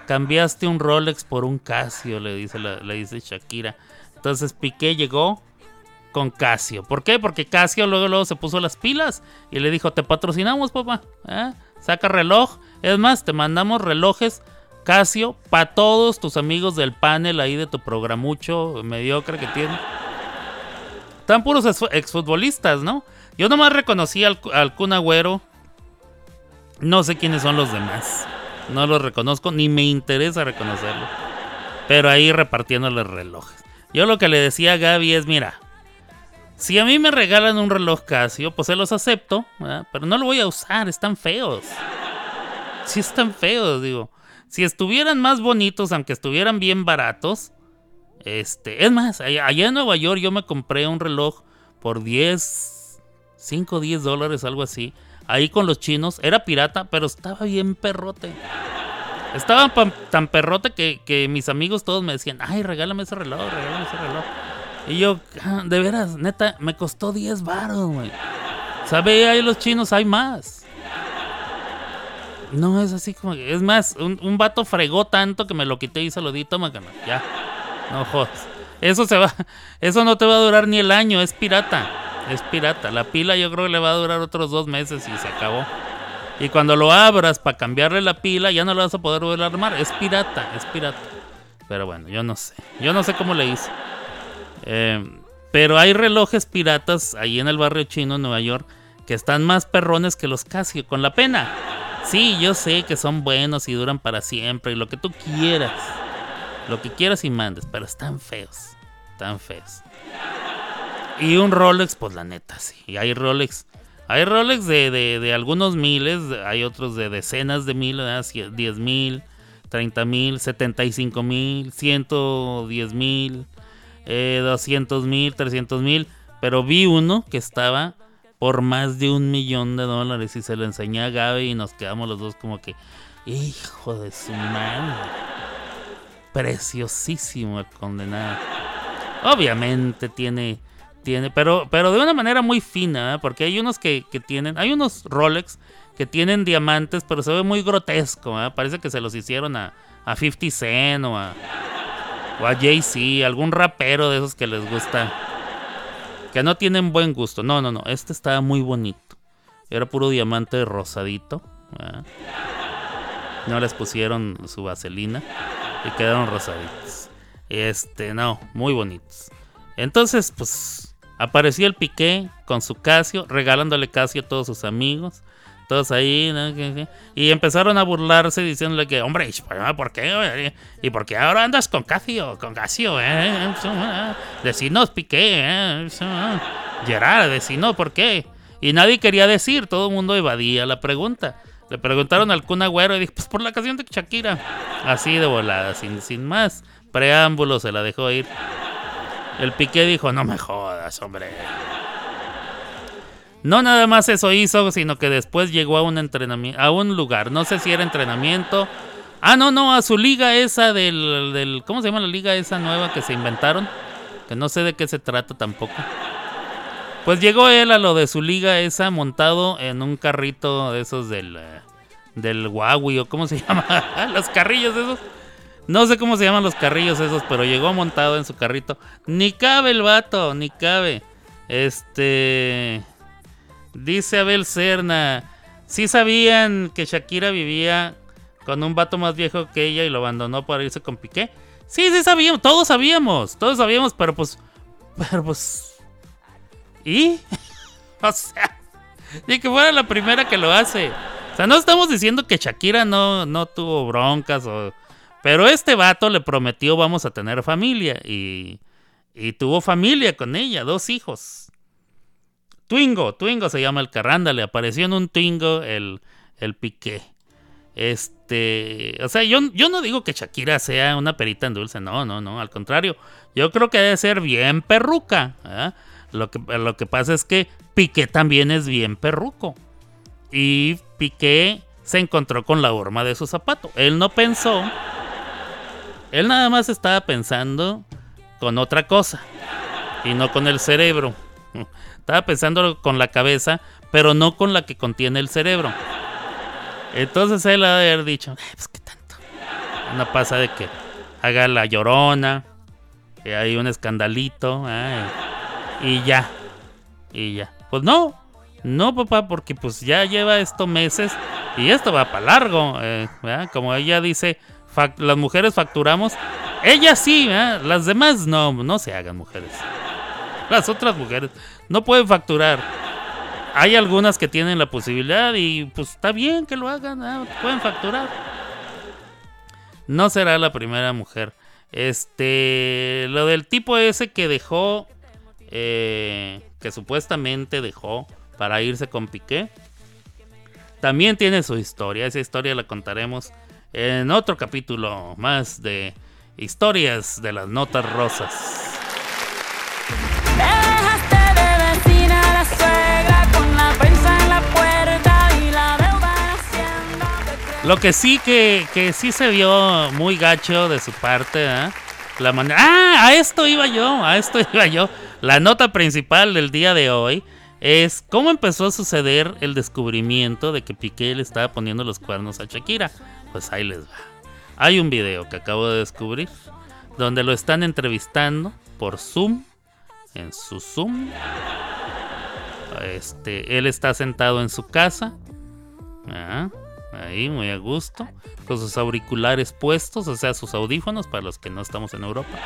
B: Cambiaste un Rolex por un Casio, le dice, la- le dice Shakira. Entonces Piqué llegó con Casio. ¿Por qué? Porque Casio luego, luego se puso las pilas y le dijo, te patrocinamos, papá. ¿eh? Saca reloj. Es más, te mandamos relojes Casio para todos tus amigos del panel ahí de tu programucho mediocre que tiene. Están puros ex- exfutbolistas, ¿no? Yo nomás reconocí al, al Kun Agüero. No sé quiénes son los demás. No los reconozco, ni me interesa reconocerlos. Pero ahí repartiéndoles relojes. Yo lo que le decía a Gaby es, mira, si a mí me regalan un reloj Casio, pues se los acepto, pero no lo voy a usar, están feos. Sí están feos, digo. Si estuvieran más bonitos, aunque estuvieran bien baratos, este, es más, allá en Nueva York yo me compré un reloj por 10, 5 o 10 dólares, algo así. Ahí con los chinos, era pirata, pero estaba bien perrote. Estaba tan perrote que, mis amigos todos me decían, ay, regálame ese reloj, regálame ese reloj. Y yo, "Ah, de veras, neta, me costó 10 baros, güey. ¿Sabe? Ahí los chinos hay más. No, es así como que. Es más, un, un vato fregó tanto que me lo quité y se lo di, toma, Ya. No jodas. Eso se va. [laughs] Eso no te va a durar ni el año, es pirata. Es pirata. La pila yo creo que le va a durar otros dos meses y se acabó. Y cuando lo abras para cambiarle la pila, ya no lo vas a poder volver a armar. Es pirata, es pirata. Pero bueno, yo no sé. Yo no sé cómo le hice. Eh, pero hay relojes piratas ahí en el barrio chino, Nueva York, que están más perrones que los Casio, con la pena. Sí, yo sé que son buenos y duran para siempre y lo que tú quieras. Lo que quieras y mandes, pero están feos. Están feos. Y un Rolex, pues la neta, sí. Y hay Rolex. Hay Rolex de, de- de algunos miles, hay otros de decenas de mil. Cie- 10 mil, 30 mil, 75 mil, 110 mil, eh, 200 mil, 300 mil. Pero vi uno que estaba por más de un millón de dólares y se lo enseñé a Gaby y nos quedamos los dos como que, hijo de su madre. Preciosísimo el condenado. Obviamente tiene, tiene, pero, pero de una manera muy fina, ¿eh? porque hay unos que, que tienen, hay unos Rolex que tienen diamantes, pero se ve muy grotesco, ¿eh? parece que se los hicieron a, a 50 Cent o a, o a Jay-Z, algún rapero de esos que les gusta, que no tienen buen gusto. No, no, no, este estaba muy bonito. Era puro diamante rosadito. ¿verdad? No les pusieron su vaselina y quedaron rosaditos. Este, no, muy bonitos. Entonces, pues, apareció el Piqué con su Casio, regalándole Casio a todos sus amigos. Todos ahí, y empezaron a burlarse diciéndole que, hombre, ¿por qué? ¿Y por qué ahora andas con Casio? Con Casio, ¿eh? Decinos, Piqué, ¿eh? Gerard, decinos, ¿por qué? Y nadie quería decir, todo el mundo evadía la pregunta. Le preguntaron al Kun Agüero y dijo, pues por la canción de Shakira. Así de volada, sin, sin más preámbulo, se la dejó ir. El Piqué dijo, no me jodas, hombre. No nada más eso hizo, sino que después llegó a un entrenamiento, a un lugar, no sé si era entrenamiento. Ah, no, no, a su liga esa del, del, ¿cómo se llama la liga esa nueva que se inventaron? Que no sé de qué se trata tampoco. Pues llegó él a lo de su liga esa montado en un carrito de esos del, eh, del Huawei o cómo se [laughs] llama, los carrillos esos. No sé cómo se llaman los carrillos esos, pero llegó montado en su carrito. Ni cabe el vato, ni cabe. Este... Dice Abel Serna. Sí sabían que Shakira vivía con un vato más viejo que ella y lo abandonó para irse con Piqué. Sí, sí sabíamos, todos sabíamos, todos sabíamos, pero pues... Pero pues... ¿Y? [laughs] o sea... Ni que fuera la primera que lo hace. O sea, no estamos diciendo que Shakira no, no tuvo broncas o... Pero este vato le prometió vamos a tener familia y, y tuvo familia con ella, dos hijos. Twingo, Twingo se llama el carranda, le apareció en un Twingo el, el Piqué. Este, o sea, yo, yo no digo que Shakira sea una perita en dulce, no, no, no, al contrario. Yo creo que debe ser bien perruca. ¿ah? Lo, que, lo que pasa es que Piqué también es bien perruco. Y Piqué se encontró con la horma de su zapato. Él no pensó. Él nada más estaba pensando con otra cosa. Y no con el cerebro. Estaba pensando con la cabeza, pero no con la que contiene el cerebro. Entonces él ha de haber dicho, "Ay, pues qué tanto. No pasa de que haga la llorona, que hay un escandalito, y ya, y ya. Pues no, no papá, porque pues ya lleva esto meses y esto va para largo. eh. Como ella dice, las mujeres facturamos. Ella sí, ¿verdad? las demás no, no se hagan mujeres. Las otras mujeres no pueden facturar. Hay algunas que tienen la posibilidad y pues está bien que lo hagan, ¿verdad? pueden facturar. No será la primera mujer. Este, lo del tipo ese que dejó, eh, que supuestamente dejó para irse con Piqué, también tiene su historia. Esa historia la contaremos en otro capítulo más de historias de las notas rosas.
E: Dejaste de vecina a la suegra con la prensa en la puerta y la deuda haciendo
B: Lo que sí que, que sí se vio muy gacho de su parte, ¿eh? La manera. ¡Ah! A esto iba yo, a esto [laughs] iba yo. La nota principal del día de hoy es cómo empezó a suceder el descubrimiento de que Piqué le estaba poniendo los cuernos a Shakira. Pues ahí les va. Hay un video que acabo de descubrir donde lo están entrevistando por Zoom, en su Zoom. Este, él está sentado en su casa. Ah, ahí, muy a gusto. Con sus auriculares puestos, o sea, sus audífonos para los que no estamos en Europa.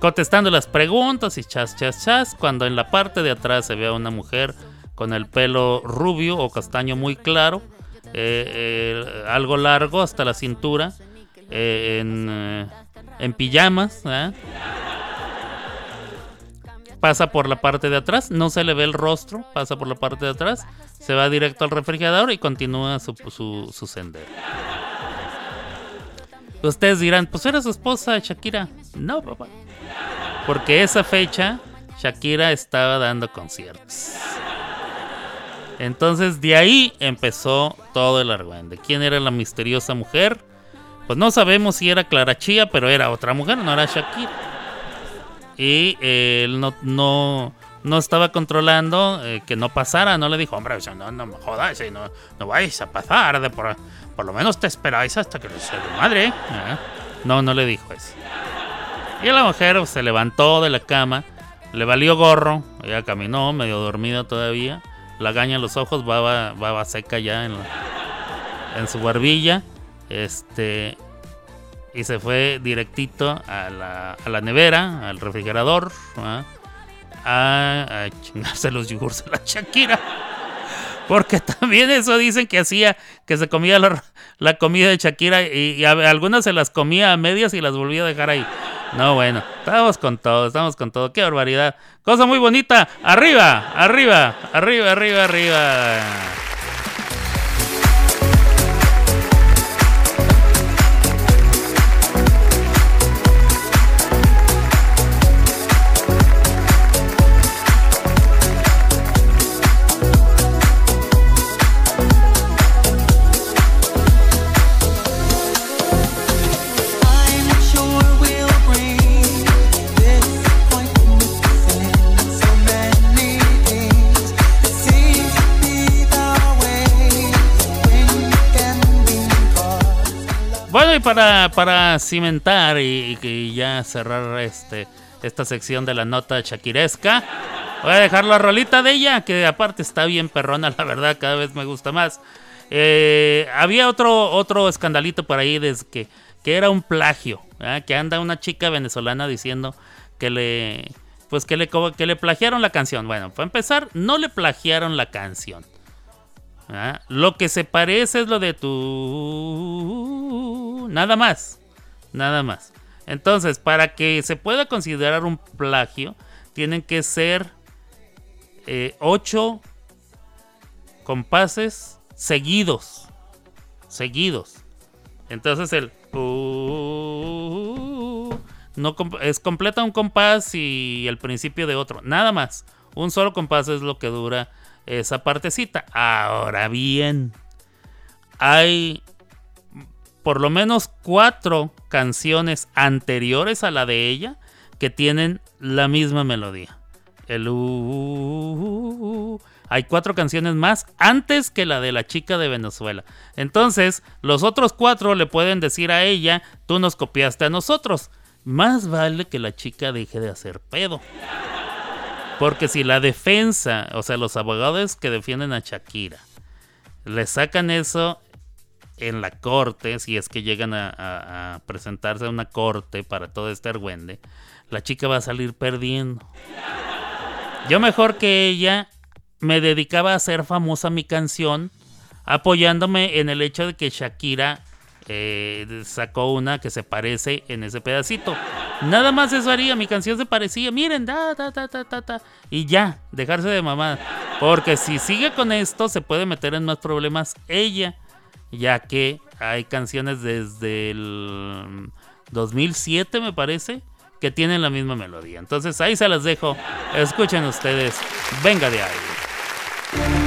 B: Contestando las preguntas y chas, chas, chas. Cuando en la parte de atrás se ve a una mujer con el pelo rubio o castaño muy claro, eh, eh, algo largo hasta la cintura, eh, en, en pijamas. pasa por la parte de atrás, no se le ve el rostro, pasa por la parte de atrás, se va directo al refrigerador y continúa su, su, su sendero. Ustedes dirán, pues era su esposa Shakira. No, papá. Porque esa fecha Shakira estaba dando conciertos. Entonces de ahí empezó todo el argüende. ¿Quién era la misteriosa mujer? Pues no sabemos si era Clara Chía, pero era otra mujer, no era Shakira y eh, él no, no, no estaba controlando eh, que no pasara, no le dijo, hombre, no, no me jodas, eh, no, no vais a pasar, de por, por lo menos te esperáis hasta que sea tu madre. No, no le dijo eso. Y la mujer se levantó de la cama, le valió gorro, ella caminó, medio dormida todavía, la gaña en los ojos, baba, baba seca ya en, la- en su barbilla, este, y se fue directito a la, a la nevera, al refrigerador, ¿ah? a, a chingarse los yogures de la Shakira. [laughs] Porque también eso dicen que hacía, que se comía la, la comida de Shakira y, algunas se las comía a medias y las volvía a dejar ahí. No, bueno, estamos con todo, estamos con todo. Qué barbaridad. Cosa muy bonita. Arriba, arriba, arriba, arriba, arriba. Bueno, y para, para cimentar y, y ya cerrar este, esta sección de la nota shakiresca, voy a dejar la rolita de ella, que aparte está bien perrona, la verdad, cada vez me gusta más. Eh, había otro, otro escandalito por ahí desde que, que era un plagio, que anda una chica venezolana diciendo que le, pues que le, que le plagiaron la canción. Bueno, para empezar, no le plagiaron la canción. Lo que se parece es lo de tu... Nada más. Nada más. Entonces, para que se pueda considerar un plagio, tienen que ser eh, ocho compases seguidos. Seguidos. Entonces el... uh, no es completa un compás y el principio de otro. Nada más. Un solo compás es lo que dura esa partecita. Ahora bien, hay por lo menos cuatro canciones anteriores a la de ella que tienen la misma melodía. El uh, hay cuatro canciones más antes que la de la chica de Venezuela. Entonces, los otros cuatro le pueden decir a ella, tú nos copiaste a nosotros. Más vale que la chica deje de hacer pedo. Porque si la defensa, o sea, los abogados que defienden a Shakira, le sacan eso en la corte, si es que llegan a, presentarse a una corte para todo este argüende, la chica va a salir perdiendo. Yo mejor que ella me dedicaba a hacer famosa mi canción, apoyándome en el hecho de que Shakira eh, sacó una que se parece en ese pedacito. Nada más eso haría, mi canción se parecía, miren, da, da, da, da, da, y ya, dejarse de mamá. Porque si sigue con esto, se puede meter en más problemas ella, ya que hay canciones desde el 2007, me parece, que tienen la misma melodía. Entonces ahí se las dejo, escuchen ustedes, venga de ahí.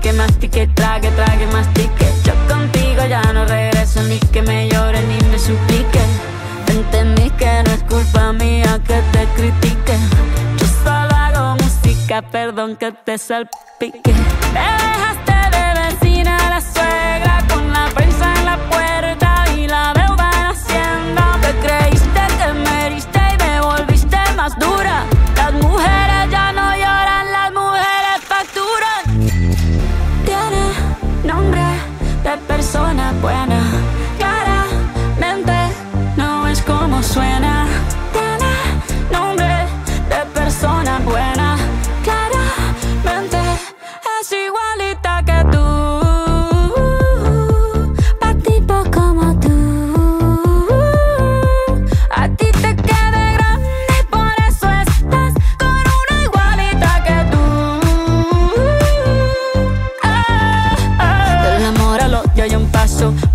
E: Mortifique, mastique, trague, trague, mastique. Yo contigo ya no regreso ni que me llore ni me suplique. Entendí que no es culpa mía que te critique. Yo solo hago música, perdón que te salpique. Te dejaste de vecina la suegra con la prensa en la puerta y la deuda en hacienda. Te creíste que me heriste y me volviste más dura.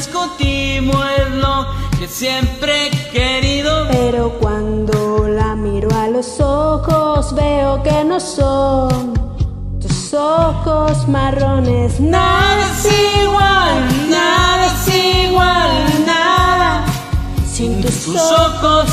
F: Discutimos, es lo que siempre he querido.
G: Pero cuando la miro a los ojos, veo que no son tus ojos marrones.
F: Nada es igual, nada es igual, nada.
G: Sin tus
F: Tus ojos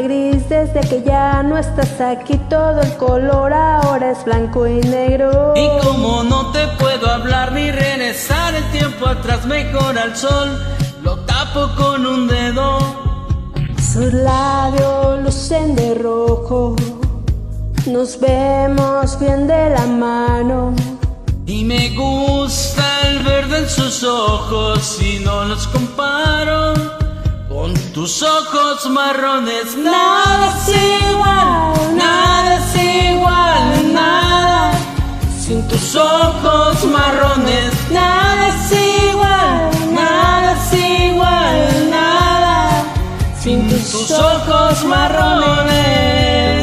G: gris desde que ya no estás aquí. Todo el color ahora es blanco y negro.
F: Y como no te puedo hablar ni regresar el tiempo atrás, mejor al sol lo tapo con un dedo.
G: Sus labios lucen de rojo. Nos vemos bien de la mano.
F: Y me gusta el verde en sus ojos y no los comparo tus ojos marrones. Nada es igual, nada es igual, nada. Sin tus ojos marrones, nada es igual, nada es igual, nada. Sin tus ojos marrones.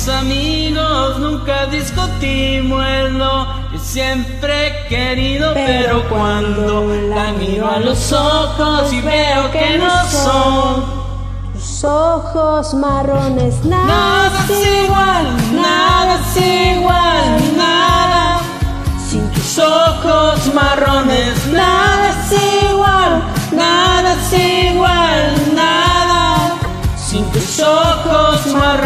F: Mis amigos, nunca discutimos es lo que siempre he querido, pero,
G: Pero
F: cuando la miro a los ojos y veo que no son.
G: Tus ojos marrones, nada,
F: Nada es igual, nada es igual, nada.
G: Sin tus
F: Tus ojos marrones, nada es igual, nada es igual, nada. Sin tus ojos marrones,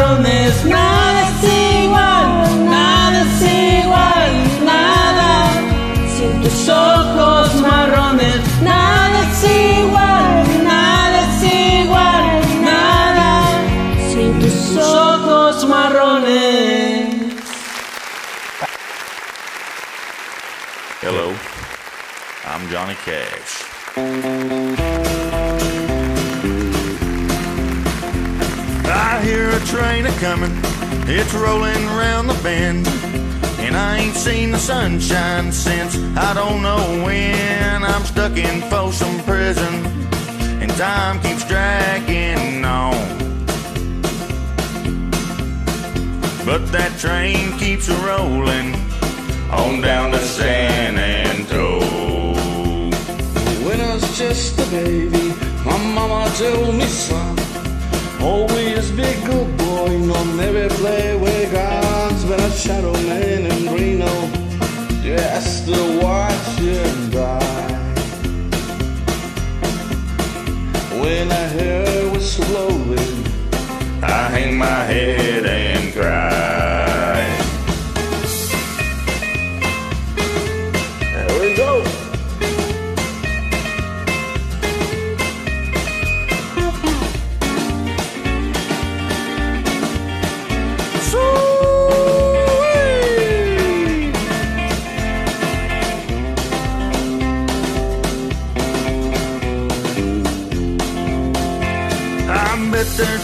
H: Cash. I hear a train a coming, it's rolling around the bend. And I ain't seen the sunshine since I don't know when. I'm stuck in Folsom Prison, and time keeps dragging on. But that train keeps rolling on down to San Antonio.
I: Was just a baby, my mama told me, son, always be a good boy, no never play with guns. When I shadow man in Reno, just to watch you die. When I hear her whistling,
H: I hang my head and cry.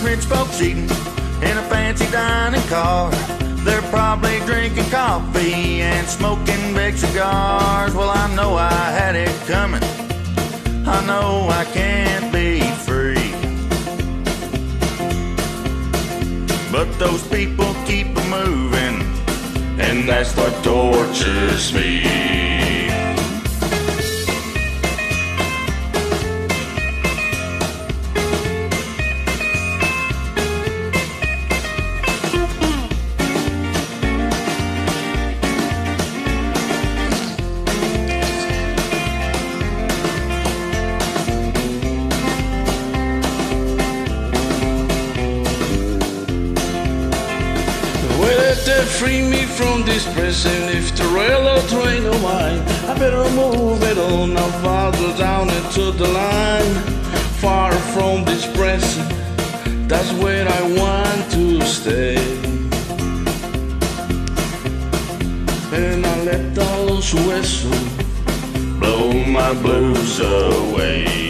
H: Rich folks eating in a fancy dining car. They're probably drinking coffee and smoking big cigars. Well, I know I had it coming. I know I can't be free. But those people keep moving, and that's what tortures me.
B: From this prison if the railroad train of mine. I better move it on now farther down into the line. Far from this prison, that's where I want to stay. And I let those whistles blow my blues away.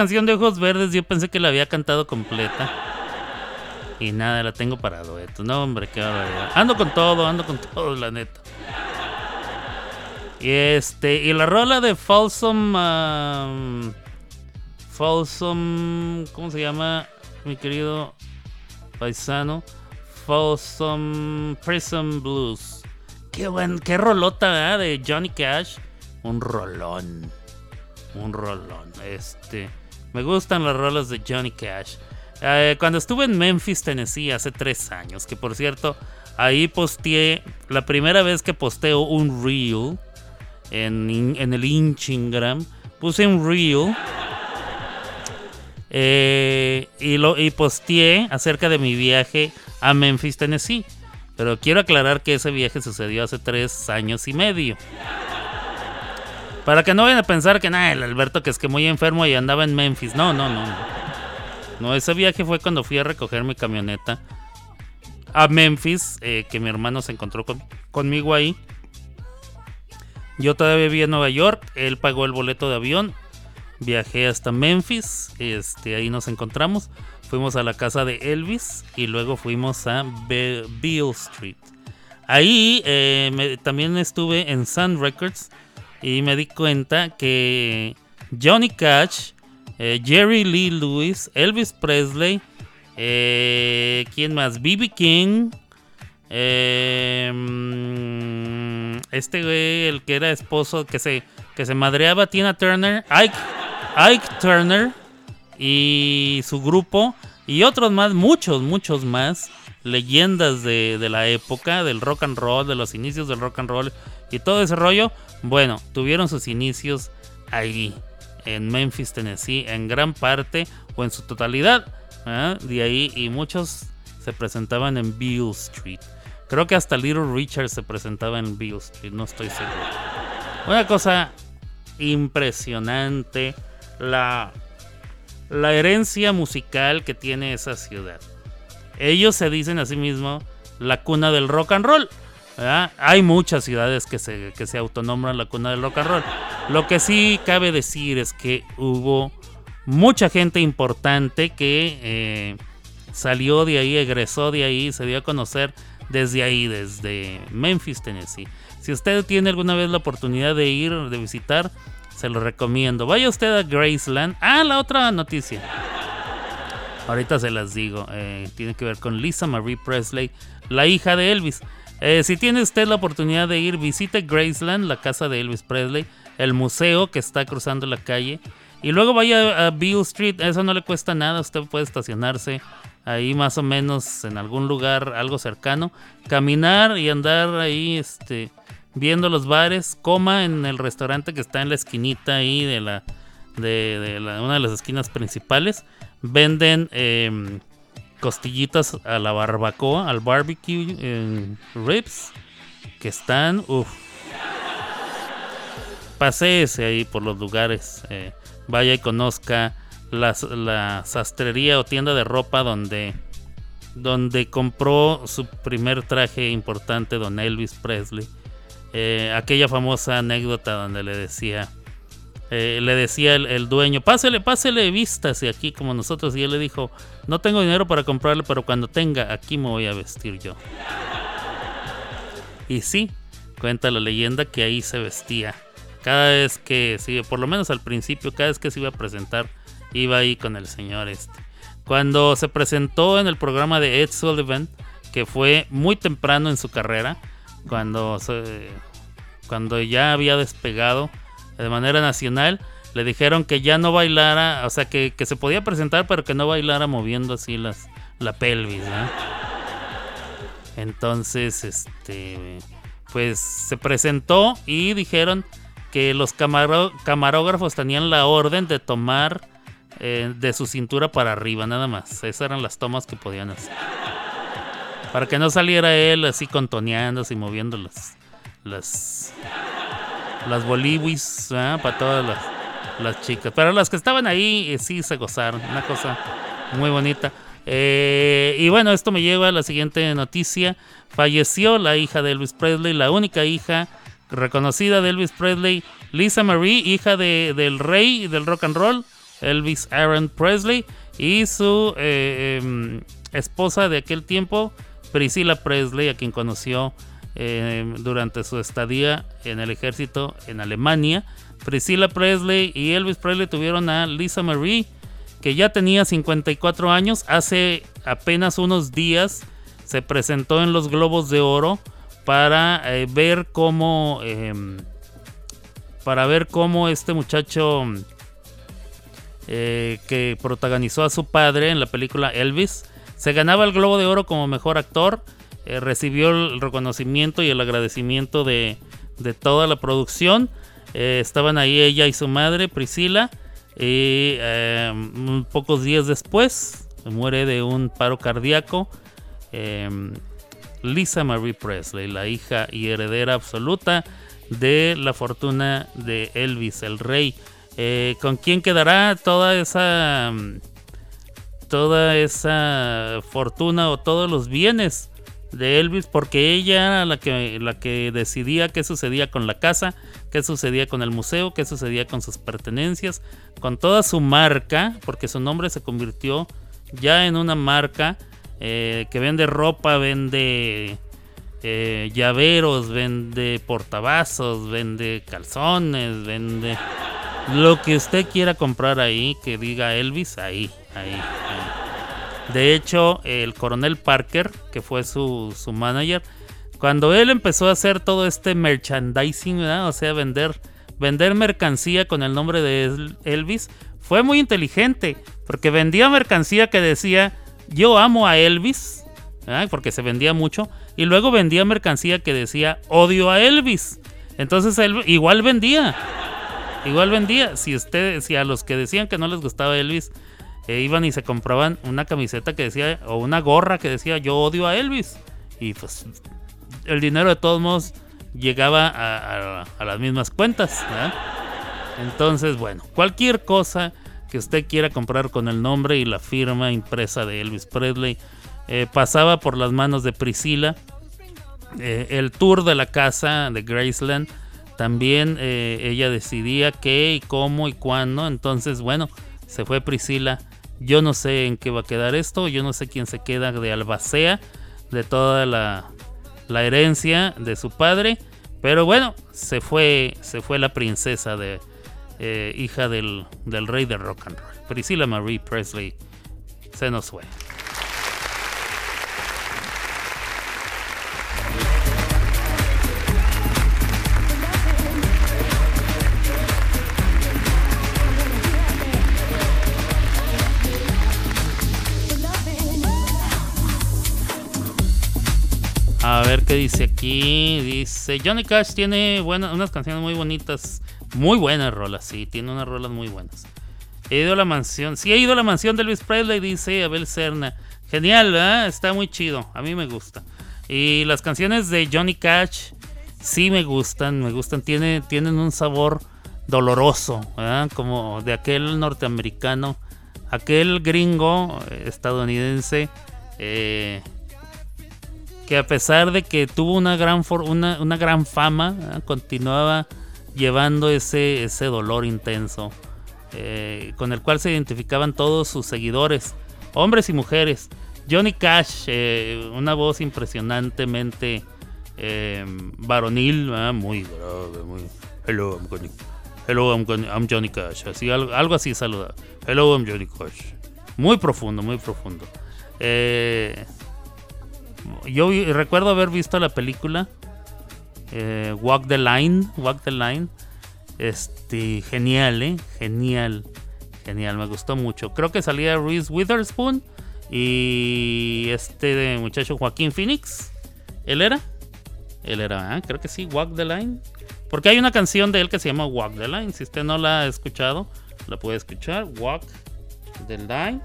J: Canción de Ojos Verdes yo pensé que la había cantado completa. Y nada, la tengo para dueto. No, hombre, qué barbaridad. Ando con todo, ando con todo, la neta. Y este, y la rola de Folsom. um, Folsom. ¿Cómo se llama? Mi querido paisano.
B: Folsom Prison Blues. Qué buen, qué rolota, ¿verdad? De Johnny Cash. Un rolón. Un rolón. Este. Me gustan las rolas de Johnny Cash. Eh, cuando estuve en Memphis, Tennessee, hace tres años, que por cierto, ahí posteé, la primera vez que posteo un reel en, en el Inchingram, puse un reel eh, y, lo, y posteé acerca de mi viaje a Memphis, Tennessee. Pero quiero aclarar que ese viaje sucedió hace tres años y medio. Para que no vayan a pensar que nada, el Alberto que es que muy enfermo y andaba en Memphis. No, no, no. No, ese viaje fue cuando fui a recoger mi camioneta a Memphis, eh, que mi hermano se encontró con- conmigo ahí. Yo todavía vivía en Nueva York, él pagó el boleto de avión, viajé hasta Memphis, este, ahí nos encontramos, fuimos a la casa de Elvis y luego fuimos a Be- Beale Street. Ahí eh, también estuve en Sun Records y me di cuenta que Johnny Cash, eh, Jerry Lee Lewis, Elvis Presley, eh, ¿quién más? B.B. King, eh, este güey, el que era esposo, que se, que se madreaba, Tina Turner, Ike, Ike Turner y su grupo, y otros más, muchos, muchos más, leyendas de, de la época, del rock and roll, de los inicios del rock and roll y todo ese rollo, bueno, tuvieron sus inicios ahí, en Memphis, Tennessee, en gran parte o en su totalidad, de ahí, y muchos se presentaban en Beale Street. Creo que hasta Little Richard se presentaba en Beale Street, no estoy seguro. Una cosa impresionante, la, la herencia musical que tiene esa ciudad. Ellos se dicen a sí mismos la cuna del rock and roll. Hay muchas ciudades que se, que se autonombran la cuna del rock and roll. Lo que sí cabe decir es que hubo mucha gente importante que eh, salió de ahí, egresó de ahí, se dio a conocer desde ahí, desde Memphis, Tennessee. Si usted tiene alguna vez la oportunidad de ir, de visitar, se lo recomiendo. Vaya usted a Graceland. Ah, la otra noticia. Ahorita se las digo. eh, tiene que ver con Lisa Marie Presley, la hija de Elvis. Eh, si tiene usted la oportunidad de ir, visite Graceland, la casa de Elvis Presley, el museo que está cruzando la calle. Y luego vaya a Beale Street, eso no le cuesta nada, usted puede estacionarse ahí más o menos en algún lugar algo cercano, caminar y andar ahí este viendo los bares, coma en el restaurante que está en la esquinita ahí de la de, de la- una de las esquinas principales, venden em, costillitas a la barbacoa, al barbecue em, ribs que están uff paséese ahí por los lugares, eh, vaya y conozca las- la sastrería o tienda de ropa donde, donde compró su primer traje importante, don Elvis Presley. Eh, aquella famosa anécdota donde le decía, eh, le decía el, dueño, pásele, pásele vistas y aquí como nosotros, y él le dijo, no tengo dinero para comprarle, pero cuando tenga, aquí me voy a vestir yo. Y sí, cuenta la leyenda que ahí se vestía. Cada vez que, sí, por lo menos al principio, cada vez que se iba a presentar, iba ahí con el señor este. Cuando se presentó en el programa de Ed Sullivan, que fue muy temprano en su carrera, cuando, cuando ya había despegado de manera nacional, le dijeron que ya no bailara, o sea, que, que se podía presentar, pero que no bailara moviendo así las, la pelvis. Entonces, este, pues se presentó y dijeron que los camarógrafos tenían la orden de tomar eh, de su cintura para arriba, nada más. Esas eran las tomas que podían hacer. Para que no saliera él así contoneándose y moviendo las, las, las boliwis ¿ah? para todas las, las chicas. Pero las que estaban ahí eh, sí se gozaron. Una cosa muy bonita. Eh, y bueno, esto me lleva a la siguiente noticia. Falleció la hija de Elvis Presley, la única hija reconocida de Elvis Presley, Lisa Marie, hija de- del rey del rock and roll, Elvis Aaron Presley, y su eh, em, esposa de aquel tiempo, Priscilla Presley, a quien conoció eh, durante su estadía en el ejército en Alemania. Priscilla Presley y Elvis Presley tuvieron a Lisa Marie, que ya tenía 54 años. Hace apenas unos días se presentó en los Globos de Oro para eh, ver cómo em, para ver cómo este muchacho eh, que protagonizó a su padre en la película Elvis se ganaba el Globo de Oro como mejor actor, eh, recibió el reconocimiento y el agradecimiento de, toda la producción. Eh, estaban ahí ella y su madre, Priscila, y un- pocos días después muere de un paro cardíaco. eh, Lisa Marie Presley, la hija y heredera absoluta de la fortuna de Elvis, el rey. Eh, ¿Con quién quedará toda esa mm, toda esa fortuna o todos los bienes de Elvis? Porque ella era la que, la que decidía qué sucedía con la casa, qué sucedía con el museo, qué sucedía con sus pertenencias, con toda su marca, porque su nombre se convirtió ya en una marca eh, que vende ropa, vende eh, llaveros, vende portavasos, vende calzones, vende lo que usted quiera comprar ahí que diga Elvis, ahí, ahí, ahí. De hecho, el coronel Parker, que fue su, su manager, cuando él empezó a hacer todo este merchandising, o sea, vender, vender mercancía con el nombre de El- Elvis, fue muy inteligente, porque vendía mercancía que decía, yo amo a Elvis, porque se vendía mucho, y luego vendía mercancía que decía, odio a Elvis. Entonces él igual vendía. Igual vendía. Si usted, si a los que decían que no les gustaba Elvis, iban y se compraban una camiseta que decía, o una gorra que decía, yo odio a Elvis. Y pues el dinero de todos modos llegaba a, las mismas cuentas. Entonces, bueno, cualquier cosa que usted quiera comprar con el nombre y la firma impresa de Elvis Presley eh, pasaba por las manos de Priscila. Eh, el tour de la casa de Graceland también eh, ella decidía qué y cómo y cuándo. Entonces, bueno, se fue Priscila. Yo no sé en qué va a quedar esto. Yo no sé quién se queda de albacea de toda la, la herencia de su padre. Pero bueno, se fue, se fue la princesa de eh, hija del, del rey de rock and roll. Priscilla Marie Presley se nos fue. A ver qué dice aquí. Dice Johnny Cash tiene buenas, unas canciones muy bonitas. Muy buenas rolas, sí, tiene unas rolas muy buenas. He ido a la mansión. Sí, he ido a la mansión de Elvis Presley, dice Abel Serna. Genial. Está muy chido. A mí me gusta. Y las canciones de Johnny Cash sí me gustan, me gustan. Tiene, tienen un sabor doloroso. Como de aquel norteamericano, aquel gringo eh, estadounidense. eh, que a pesar de que tuvo una gran, una, una gran fama, ¿verdad? continuaba llevando ese, ese dolor intenso eh, con el cual se identificaban todos sus seguidores, hombres y mujeres. Johnny Cash, eh, una voz impresionantemente eh, varonil, muy grave. Hello, I'm Johnny, hello, I'm Johnny, Cash, algo, algo así saluda. Hello, I'm Johnny Cash. Muy profundo, muy profundo. Eh, yo recuerdo haber visto la película eh, Walk the Line. Walk the Line. Este, genial, ¿eh? Genial. Genial, me gustó mucho. Creo que salía Reese Witherspoon y este muchacho Joaquín Phoenix. ¿Él era? Él era, ¿eh? creo que sí, Walk the Line. Porque hay una canción de él que se llama Walk the Line. Si usted no la ha escuchado, la puede escuchar. Walk the Line.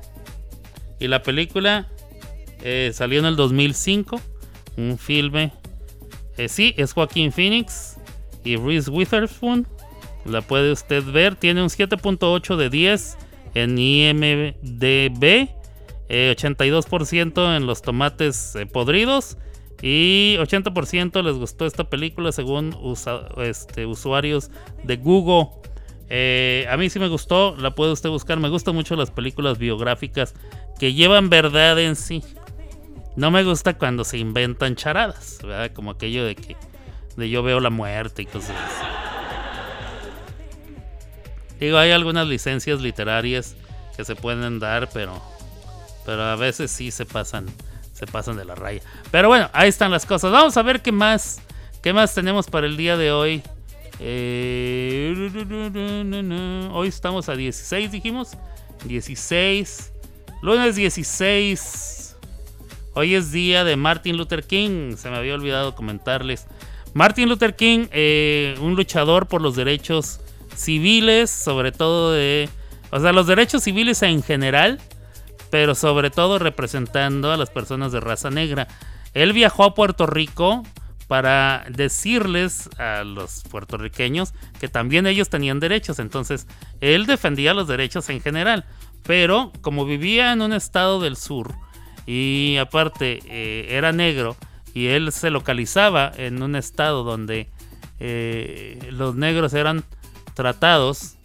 B: Y la película eh, salió en el 2005. Un filme. Eh, sí, es Joaquín Phoenix y Reese Witherspoon. La puede usted ver. Tiene un 7.8 de 10 en IMDB. eh, 82% en los tomates eh, podridos. Y 80% les gustó esta película según este, usuarios de Google. Eh, a mí sí me gustó, la puede usted buscar. Me gustan mucho las películas biográficas que llevan verdad en sí. No me gusta cuando se inventan charadas, ¿verdad? Como aquello de que de yo veo la muerte y cosas así. Digo, hay algunas licencias literarias que se pueden dar, pero pero a veces sí se pasan se pasan de la raya. Pero bueno, ahí están las cosas. Vamos a ver qué más, qué más tenemos para el día de hoy. Eh, hoy estamos a 16, dijimos. 16. Lunes 16. Hoy es día de Martin Luther King. Se me había olvidado comentarles. Martin Luther King, eh, un luchador por los derechos civiles, sobre todo de... O sea, los derechos civiles en general, pero sobre todo representando a las personas de raza negra. Él viajó a Puerto Rico para decirles a los puertorriqueños que también ellos tenían derechos. Entonces, él defendía los derechos en general. Pero como vivía en un estado del sur y aparte eh, era negro y él se localizaba en un estado donde eh, los negros eran tratados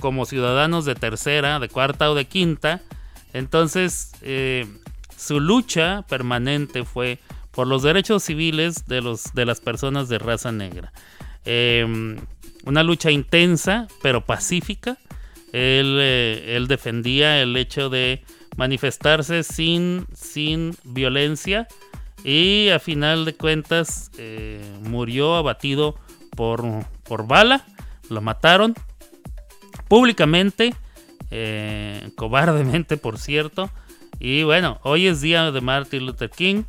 B: como ciudadanos de tercera, de cuarta o de quinta, entonces eh, su lucha permanente fue por los derechos civiles de, los, de las personas de raza negra. Eh, una lucha intensa, pero pacífica. Él, él, defendía el hecho de manifestarse sin, sin violencia y a final de cuentas eh, murió abatido por, por bala. Lo mataron públicamente, eh, cobardemente por cierto. Y bueno, hoy es día de Martin Luther King.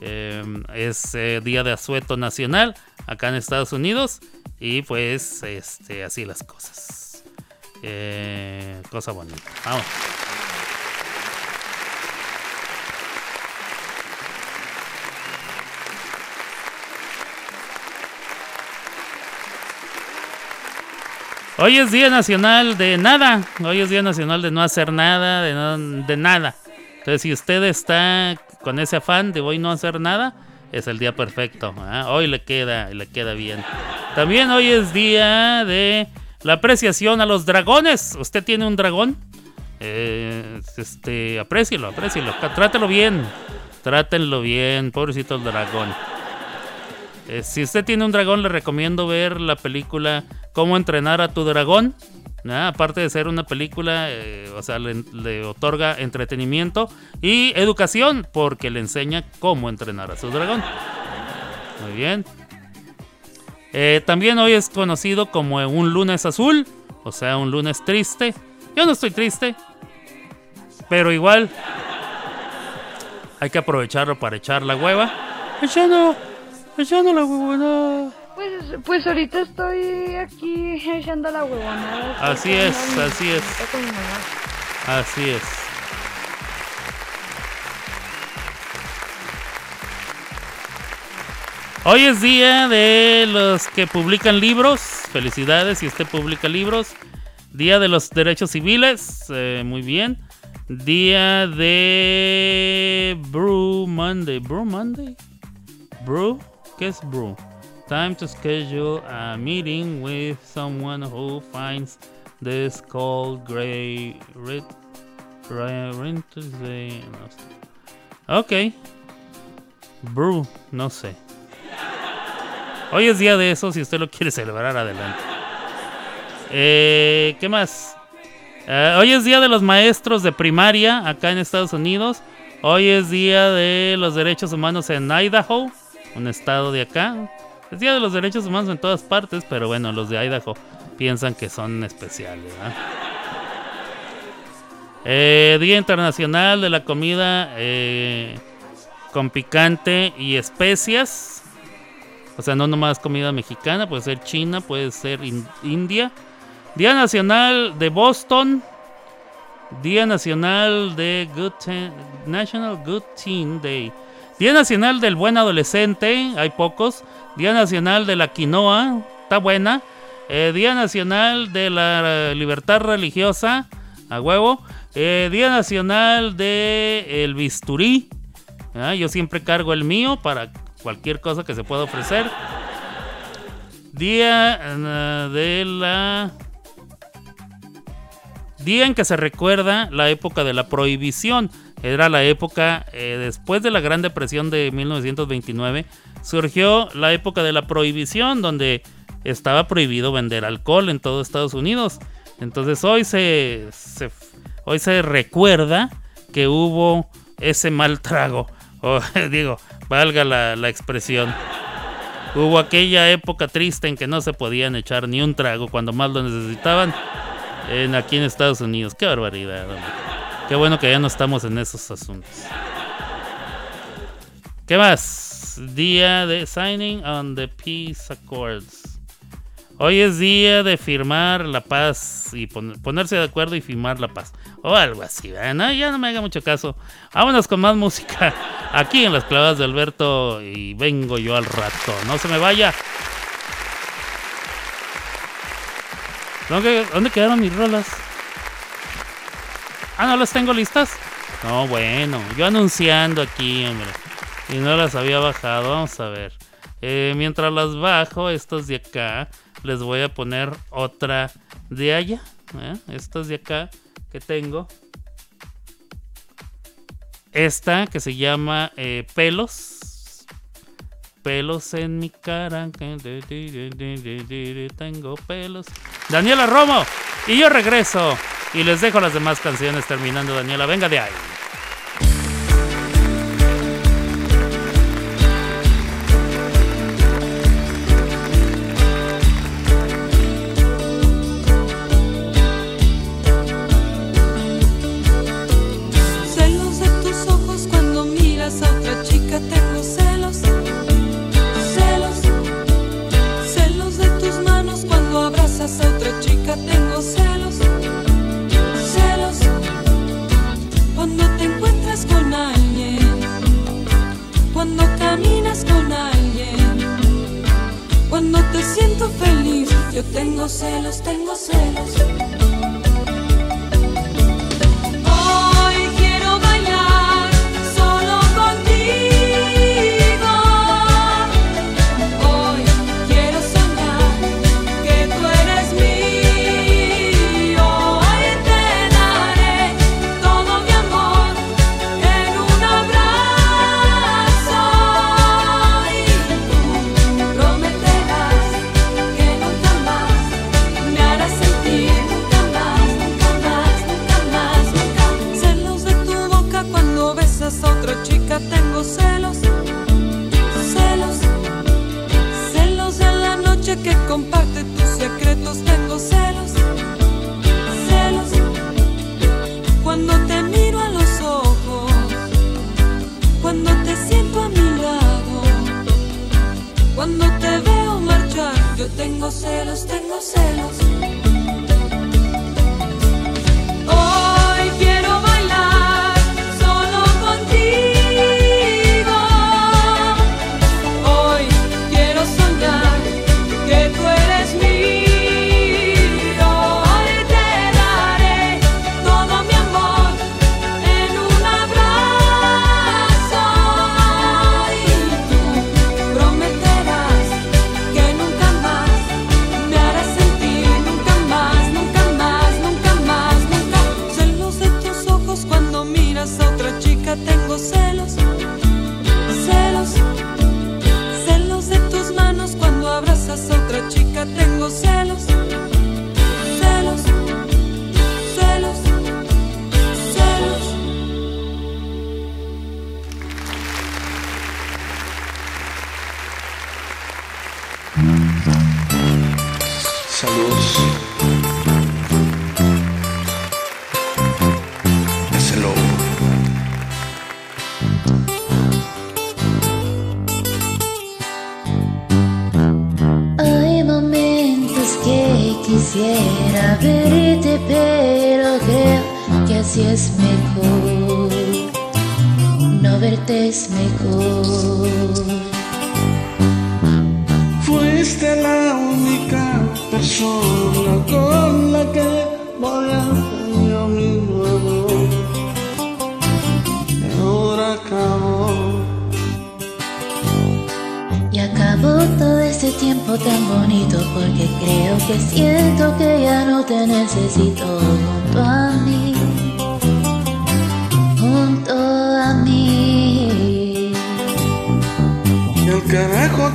B: Eh, es día de asueto nacional acá en Estados Unidos. Y pues este, así las cosas. Cosa bonita. Vamos. Hoy es Día Nacional de nada. Hoy es Día Nacional de no hacer nada, de, no- de nada. Entonces, si usted está con ese afán de hoy no hacer nada, es el día perfecto. Hoy le queda, le queda bien. También hoy es día de la apreciación a los dragones. ¿Usted tiene un dragón? Eh, este, aprécielo, aprécielo. Trátelo bien. Trátenlo bien, pobrecito el dragón. Eh, si usted tiene un dragón, le recomiendo ver la película Cómo entrenar a tu dragón. Aparte de ser una película, eh, o sea, le, le otorga entretenimiento y educación porque le enseña cómo entrenar a su dragón. Muy bien. Eh, también hoy es conocido como un lunes azul, o sea, un lunes triste. Yo no estoy triste, pero igual hay que aprovecharlo para echar la hueva. Echando, echando la huevona.
K: Pues, pues ahorita estoy aquí echando la huevonada.
B: Así es,
K: mi-
B: así es. Así es. Hoy es día de los que publican libros. Felicidades si usted publica libros. Día de los derechos civiles. eh, muy bien. Día de Brew Monday. Brew Monday. Brew. ¿Qué es Brew? Time to schedule a meeting with someone who finds this called gray red. Ok. Brew, no sé. Hoy es día de eso, si usted lo quiere celebrar, adelante. Eh, ¿Qué más? Eh, hoy es día de los maestros de primaria acá en Estados Unidos. Hoy es día de los derechos humanos en Idaho, un estado de acá. Es día de los derechos humanos en todas partes, pero bueno, los de Idaho piensan que son especiales. Eh, día Internacional de la Comida eh, con picante y especias. O sea, no nomás comida mexicana, puede ser china, puede ser in- india. Día Nacional de Boston. Día Nacional de Good National Good Teen Day. Día Nacional del Buen Adolescente, hay pocos. Día Nacional de la Quinoa, está buena. Eh, Día Nacional de la Libertad Religiosa, a huevo. Eh, Día Nacional de Bisturí. Ah, Yo siempre cargo el mío para cualquier cosa que se pueda ofrecer. Día eh, de la... Día en que se recuerda la época de la prohibición. Era la época eh, después de la Gran Depresión de 1929. Surgió la época de la prohibición donde estaba prohibido vender alcohol en todo Estados Unidos. Entonces hoy se, hoy se recuerda que hubo ese mal trago [laughs]
L: O, digo, valga la, la expresión. Hubo aquella época triste en que no se podían echar ni un trago cuando más lo necesitaban en, aquí en Estados Unidos. Qué barbaridad. Qué bueno que ya no estamos en esos asuntos. ¿Qué más? Día de signing on the peace accords. Hoy es día de firmar la paz y pon- ponerse de acuerdo y firmar la paz. O algo así. No, ya no me haga mucho caso. Vámonos con más música aquí en las clavadas de Alberto y vengo yo al rato. No se me vaya. ¿Dónde, dónde quedaron mis rolas? Ah, ¿no las tengo listas? No, bueno, yo anunciando aquí, hombre. Y no las había bajado, vamos a ver. Eh, mientras las bajo, estos de acá, les voy a poner otra de allá. ¿eh? Estos de acá que tengo. Esta que se llama eh, Pelos. Pelos en mi cara. Tengo pelos. Daniela Romo. Y yo regreso. Y les dejo las demás canciones terminando, Daniela. Venga de ahí.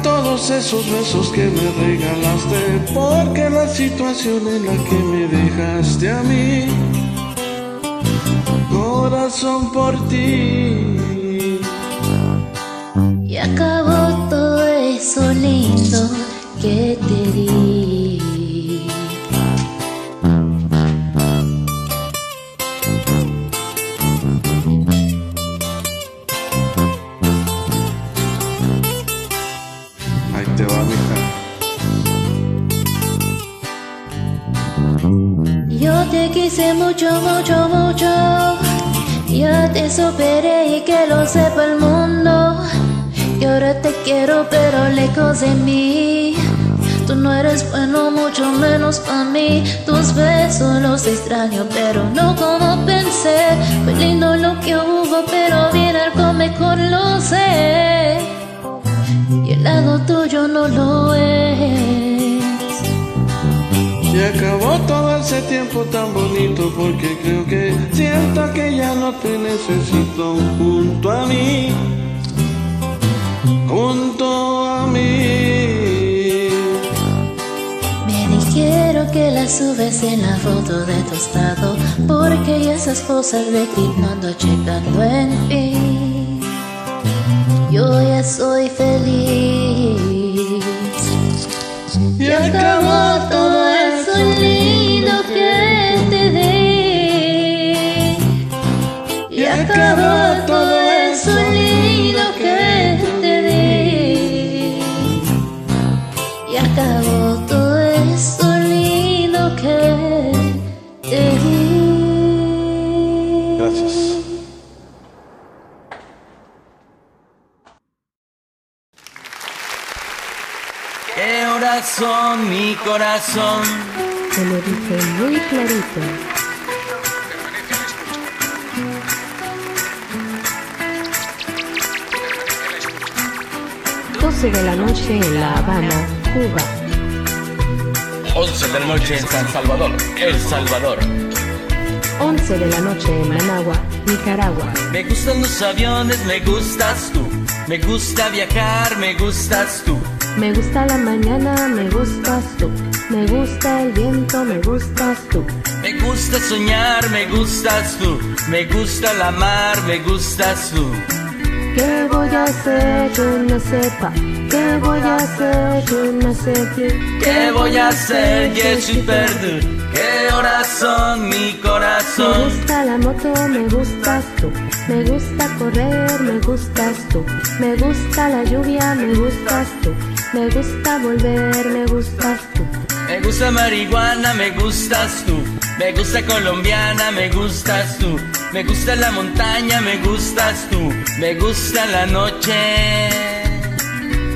M: Todos esos besos que me regalaste Porque la situación en la que me dejaste a mí Corazón por ti
N: acabó todo eso lindo que te di. Mucho, mucho, mucho. Ya te superé y que lo sepa el mundo. Y ahora te quiero, pero lejos de mí. Tú no eres bueno, mucho menos para mí. Tus besos los extraño, pero no como pensé. Fue lindo lo que hubo, pero viene algo mejor, lo sé. Y el lado tuyo no lo es.
I: Y acabó todo ese tiempo tan bonito porque creo que siento que ya no te necesito junto a mí, junto a mí.
N: Me dijeron que la subes en la foto de tu estado Porque ya esas cosas de ti no ando checando en fin. Yo ya soy feliz. Y acabó todo lindo que te di Y acabó todo eso lindo que te di y acabó
F: corazón?
O: Se lo dije muy clarito. Doce de la noche en La Habana, Cuba.
P: 11 de la noche en San Salvador, El Salvador.
O: 11 de la noche en Managua, Nicaragua.
F: Me gustan los aviones, me gustas tú. Me gusta viajar, me gustas tú.
O: Me gusta la mañana, me gustas tú. Me gusta el viento, me gustas tú.
F: Me gusta soñar, me gustas tú. Me gusta la mar, me gustas tú.
O: ¿Qué voy a hacer? Yo no sepa. ¿Qué voy a hacer? Yo no sé qué.
F: ¿Qué voy a hacer? Je suis perdu. ¿Qué horas son, mi
O: Me
F: corazón?
O: gusta la moto, me gustas tú. Me gusta correr, me gustas tú. Me gusta la lluvia, me gustas tú. Me gusta volver, me gustas tú.
F: Me gusta marihuana, me gustas tú. Me gusta colombiana, me gustas tú. Me gusta la montaña, me gustas tú. Me gusta la noche.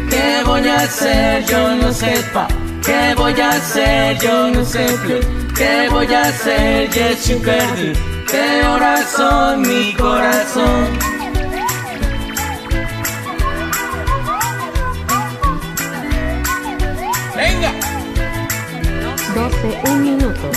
F: ¿Qué voy a hacer? Yo no sepa. ¿Qué voy a hacer? Yo no sé. ¿Qué voy a hacer? Suis perdu. ¿Qué horas son, mi corazón?
O: 12, un minuto.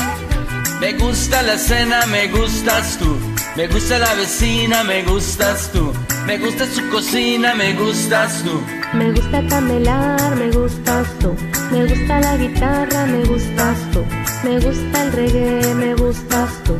F: Me gusta la cena, me gustas tú. Me gusta la vecina, me gustas tú. Me gusta su cocina, me gustas tú.
O: Me gusta camelar, me gustas tú. Me gusta la guitarra, me gustas tú. Me gusta el reggae, me gustas tú.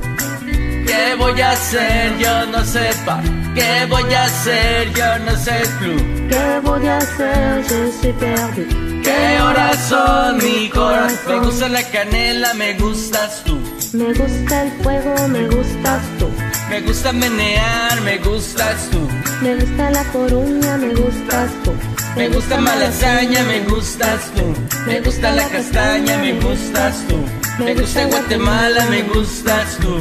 F: ¿Qué voy a hacer? Yo no sepa. ¿Qué voy a hacer? Yo no sé plus.
O: ¿Qué voy a hacer? Je suis perdu.
F: ¿Qué horas son, mi corazón? Me gusta la canela, me gustas tú.
O: Me gusta el fuego, me gustas tú.
F: Me gusta menear, me gustas tú.
O: Me gusta la coruña, me gustas tú.
F: Me gusta malasaña, me gustas tú. Me gusta la castaña, me gustas tú. Me gusta Guatemala, me gustas tú.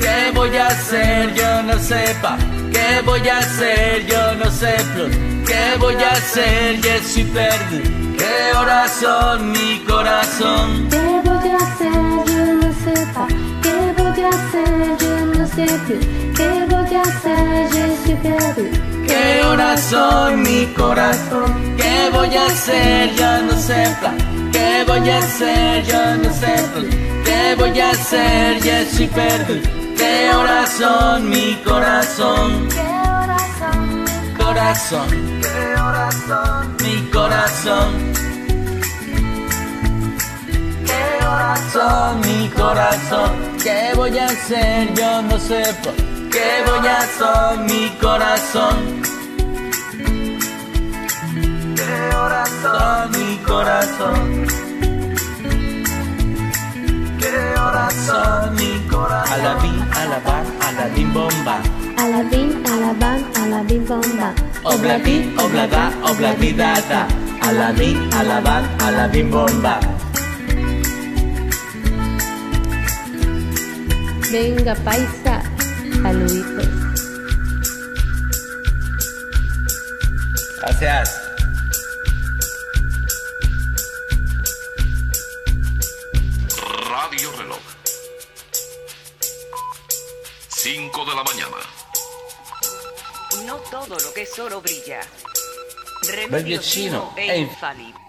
F: ¿Qué voy a hacer? Yo no sepa. ¿Qué voy a hacer? Yo no sé plus. ¿Qué voy a hacer? Je suis perdu. ¿Qué horas son, mi corazón?
O: ¿Qué voy a hacer? Yo no sepa. ¿Qué voy a hacer? Yo no sé plus. ¿Qué voy a hacer? Je suis perdu.
F: ¿Qué horas son, mi corazón? ¿Qué voy a hacer? Yo no sé plan. ¿Qué voy a hacer? Yo no sé plus. ¿Qué voy a hacer? Je suis perdu. ¿Qué horas son, mi corazón? Corazón. ¿Qué horas son? Mi corazón. ¿Qué horas son, mi corazón? ¿Qué voy a hacer? Yo no sé por ¿Qué voy a hacer, mi corazón? corazón, mi corazón. ¿Qué horas son, mi corazón? Alabín, alabán, alabín bomba.
O: Alabín, alabán, alabín bomba.
F: Oblabí, oblada, oblabidada. Alabín, alabán, alabín bomba.
O: Venga, paisa, saluditos.
F: Gracias.
Q: 5 de la mañana.
R: No todo lo que es oro brilla.
F: Medio
R: Remedio
F: chino
R: e
F: e
R: infalible.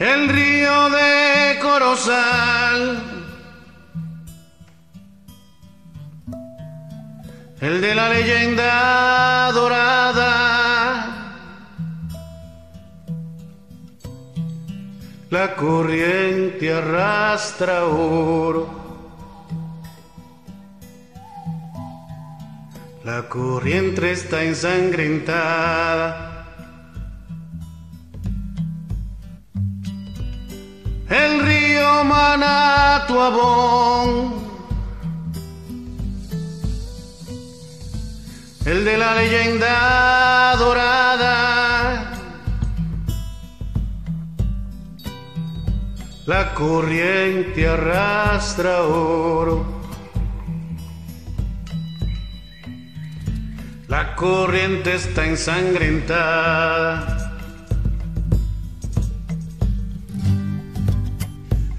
I: El río de Corozal, el de la leyenda dorada, la corriente arrastra oro. La corriente está ensangrentada. El río Manatuabón, el de la leyenda dorada, la corriente arrastra oro. La corriente está ensangrentada.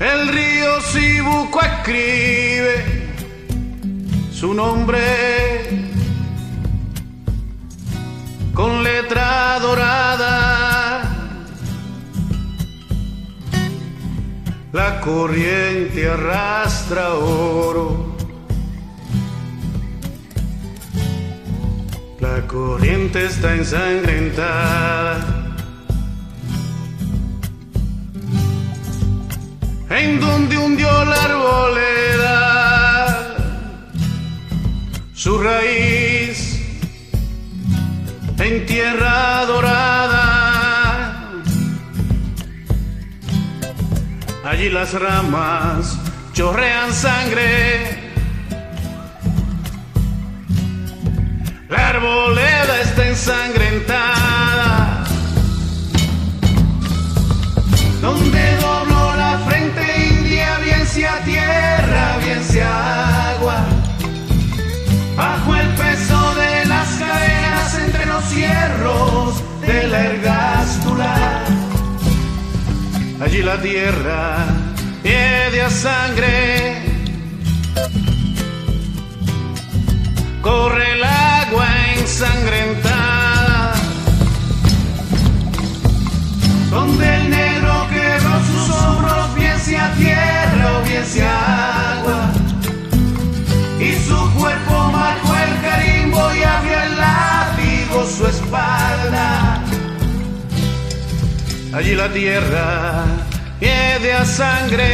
I: El río Sibuco escribe su nombre con letra dorada. La corriente arrastra oro. La corriente está ensangrentada. En donde hundió la arboleda su raíz en tierra dorada. Allí las ramas chorrean sangre. La arboleda está ensangrentada. Frente sea tierra, bien sea agua. Bajo el peso de las cadenas entre los hierros de la ergástula. Allí la tierra piede a sangre. Corre el agua ensangrentada. Donde el negro quebró sus hombros, sea tierra o bien sea agua. Y su cuerpo marcó el carimbo y abrió el látigo su espalda. Allí la tierra piede a sangre.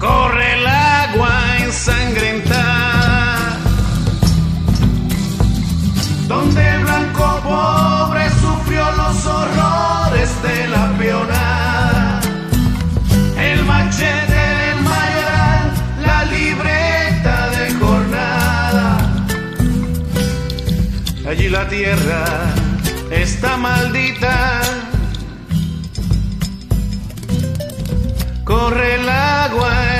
I: Corre el agua ensangrentada. Donde el blanco pobre sufrió los horrores de la peonada. El machete del mayoral, la libreta de jornada. Allí la tierra está maldita. Corre el agua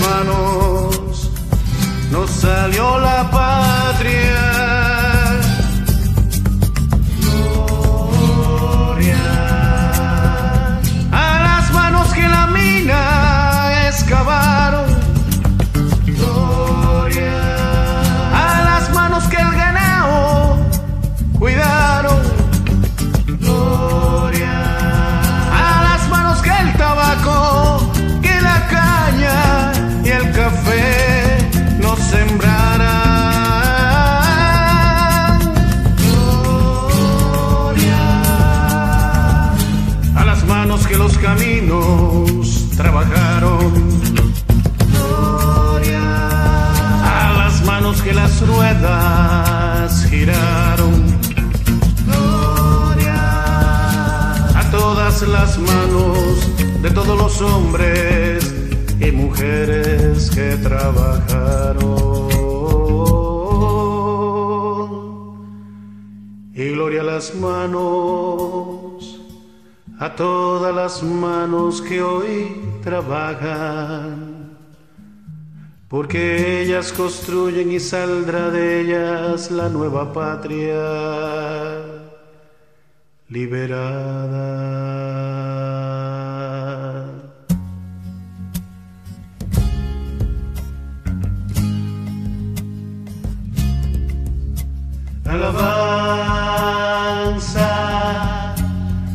I: mano. trabajaron. Y gloria a las manos, a todas las manos que hoy trabajan, porque ellas construyen y saldrá de ellas la nueva patria liberada. Alabanza,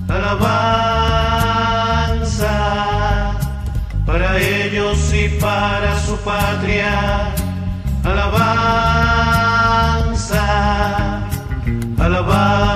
I: alabanza, para ellos y para su patria. Alabanza, alabanza.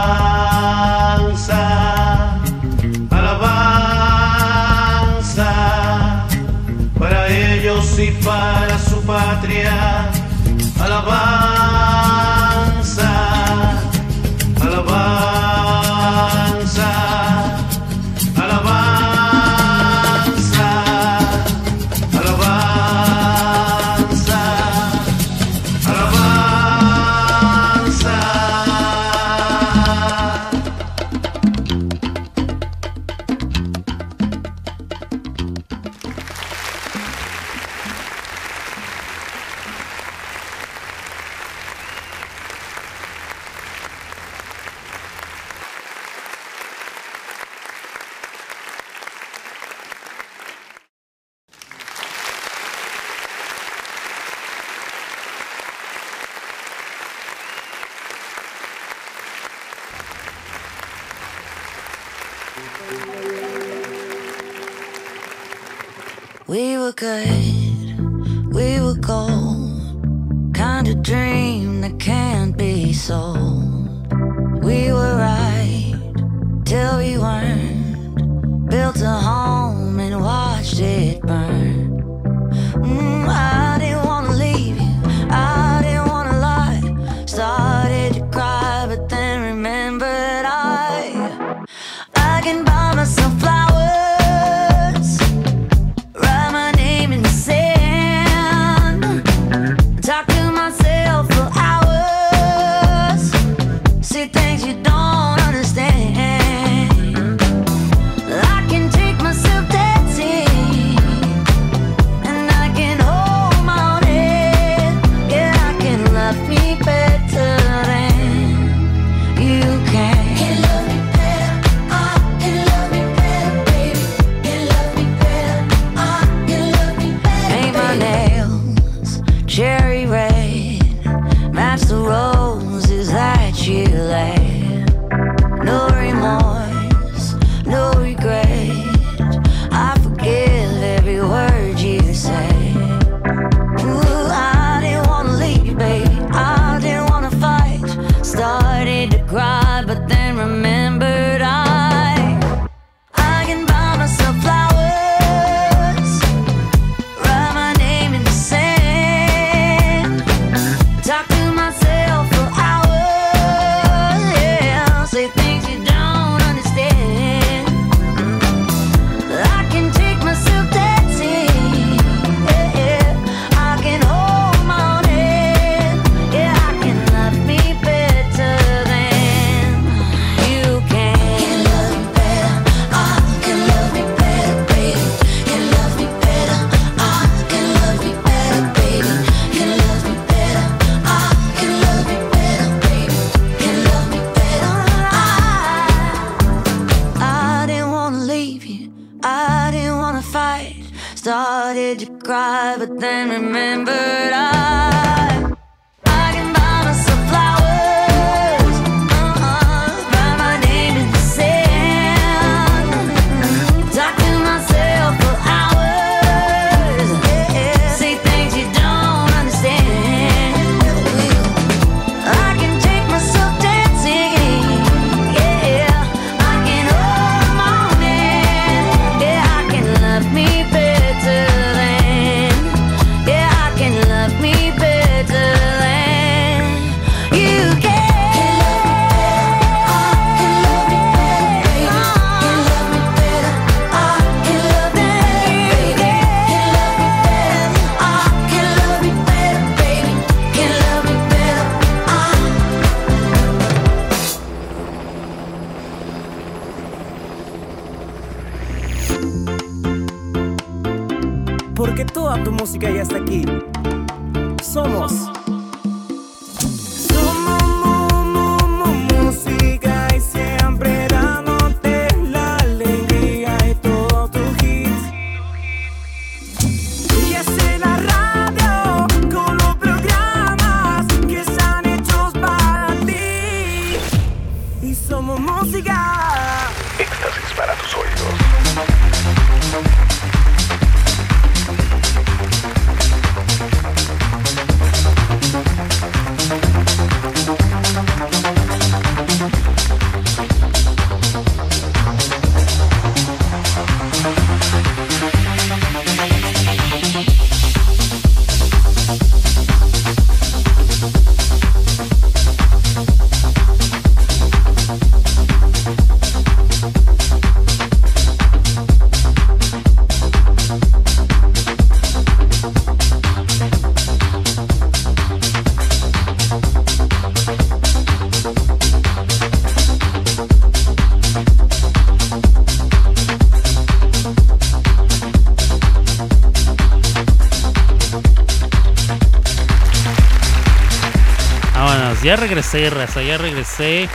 S: Ya
B: regresé, raza, ya regresé.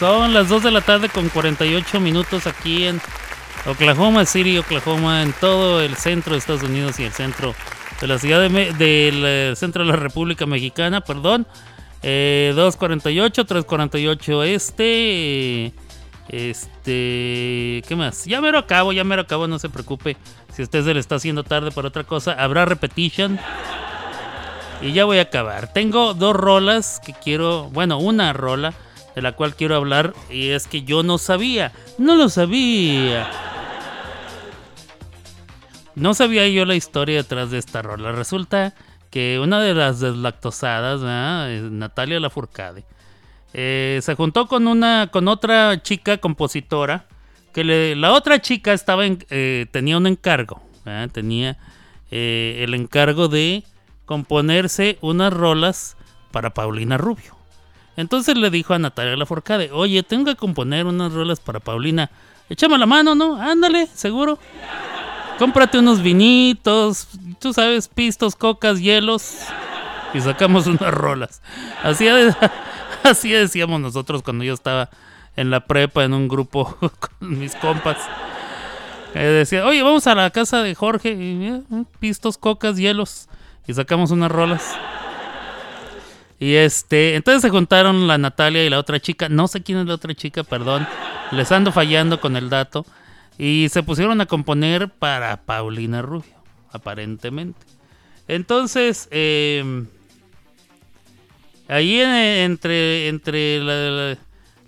B: Son las 2 de la tarde con 48 minutos aquí en Oklahoma City, Oklahoma, en todo el centro de Estados Unidos y el centro de la ciudad de del eh, centro de la República Mexicana, perdón. Eh, 248, 348 este. eh, Este. ¿Qué más? Ya mero acabo, ya mero acabo, no se preocupe. Si usted se le está haciendo tarde para otra cosa, habrá repetition. Y ya voy a acabar. Tengo dos rolas que quiero. Bueno, una rola de la cual quiero hablar. Y es que yo no sabía. No lo sabía. No sabía yo la historia detrás de esta rola. Resulta que una de las deslactosadas, Natalia Lafourcade, eh, se juntó con una, con otra chica compositora. Que le- la otra chica estaba en- eh, tenía un encargo. Tenía eh, el encargo de componerse unas rolas para Paulina Rubio. Entonces le dijo a Natalia Lafourcade, oye, tengo que componer unas rolas para Paulina. Échame la mano, ¿no? Ándale, seguro. Cómprate unos vinitos, tú sabes, pistos, cocas, hielos. Y sacamos unas rolas. Así, [laughs] así decíamos nosotros cuando yo estaba en la prepa en un grupo [laughs] con mis compas. Eh, decía, oye, vamos a la casa de Jorge. Y, eh, pistos, cocas, hielos. Y sacamos unas rolas. Y este, entonces se juntaron la Natalia y la otra chica. No sé quién es la otra chica, perdón. Les ando fallando con el dato. Y se pusieron a componer para Paulina Rubio, aparentemente. Entonces, eh, ahí en- entre, entre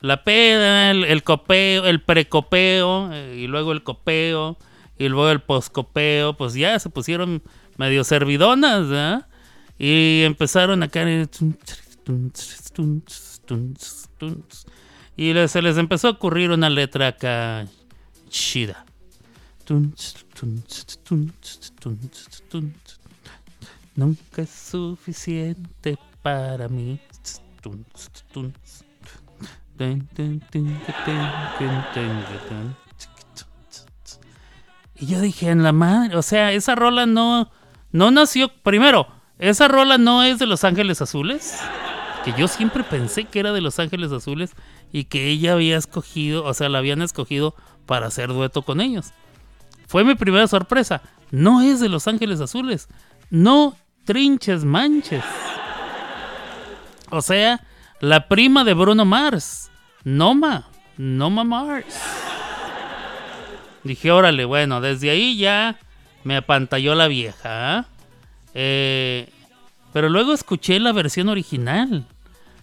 B: la, peda, el, el copeo, el precopeo, eh, y luego el copeo, y luego el poscopeo, pues ya se pusieron medio servidonas, ¿verdad? Y empezaron acá. Y se les empezó a ocurrir una letra acá chida. Nunca es suficiente para mí. Y yo dije, en la madre, o sea, esa rola no, no nació. Primero, esa rola no es de Los Ángeles Azules. Que yo siempre pensé que era de Los Ángeles Azules y que ella había escogido, o sea, la habían escogido para hacer dueto con ellos. Fue mi primera sorpresa. No es de Los Ángeles Azules. No trinches manches. O sea, la prima de Bruno Mars. Noma. Noma Mars. Dije, órale, bueno, desde ahí ya me apantalló la vieja. ¿ah? Eh, pero luego escuché la versión original.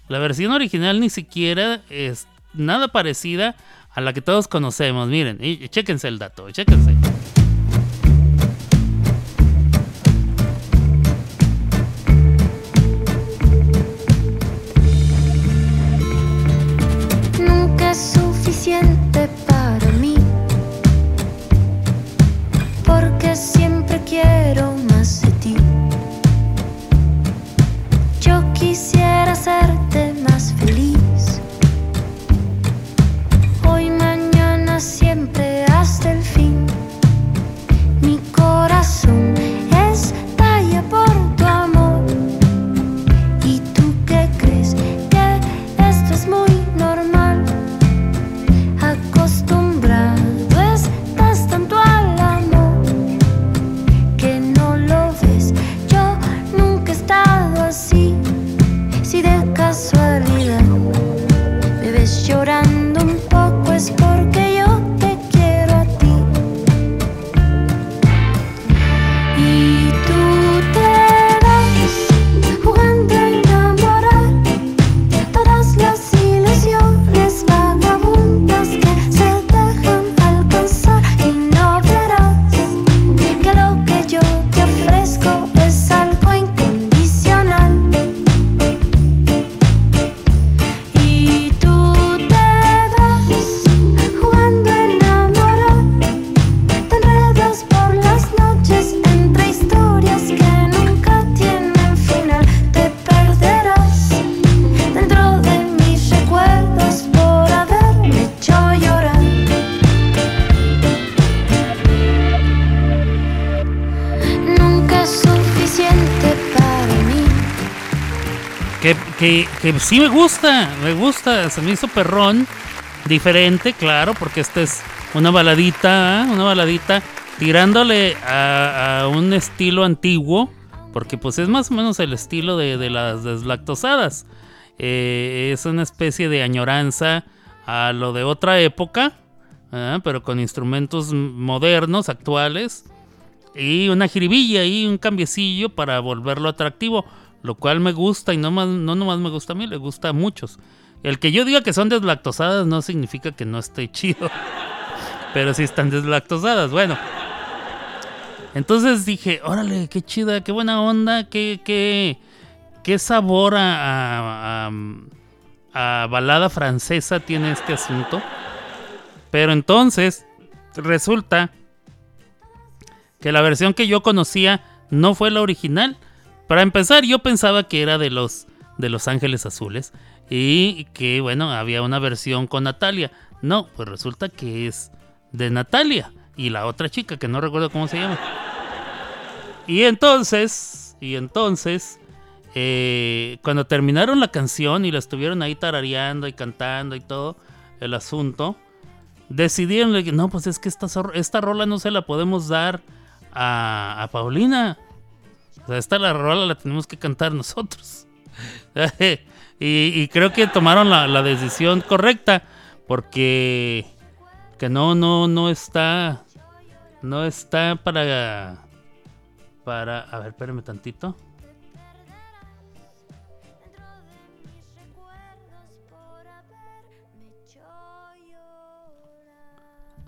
B: La versión original ni siquiera es nada parecida a la que todos conocemos. Miren, y, chéquense el dato, chéquense.
N: Nunca es suficiente quiero más de ti. Yo quisiera hacerte was born.
B: Que, que, sí me gusta, me gusta, se me hizo perrón, diferente, claro, porque esta es una baladita, ¿eh? una baladita tirándole a, un estilo antiguo, porque pues es más o menos el estilo de, de las deslactosadas. Eh, es una especie de añoranza a lo de otra época, ¿eh? pero con instrumentos modernos, actuales, y una jiribilla y un cambiecillo para volverlo atractivo, lo cual me gusta y no, más, no nomás me gusta a mí, le gusta a muchos. El que yo diga que son deslactosadas no significa que no esté chido, [laughs] pero sí están deslactosadas, bueno. Entonces dije, órale, qué chida, qué buena onda, qué, qué, qué sabor a, a- a- a balada francesa tiene este asunto. Pero entonces resulta que la versión que yo conocía no fue la original. Para empezar, yo pensaba que era de los de Los Ángeles Azules y que bueno, había una versión con Natalia. No, pues resulta que es de Natalia y la otra chica que no recuerdo cómo se llama. Y entonces, y entonces, eh, cuando terminaron la canción y la estuvieron ahí tarareando y cantando y todo el asunto, decidieron que no, pues es que esta, esta rola no se la podemos dar a Paulina. O sea, esta la rola la tenemos que cantar nosotros. [laughs] y, creo que tomaron la, la decisión correcta porque que no, no, no está, no está para, para, a ver, espérame tantito.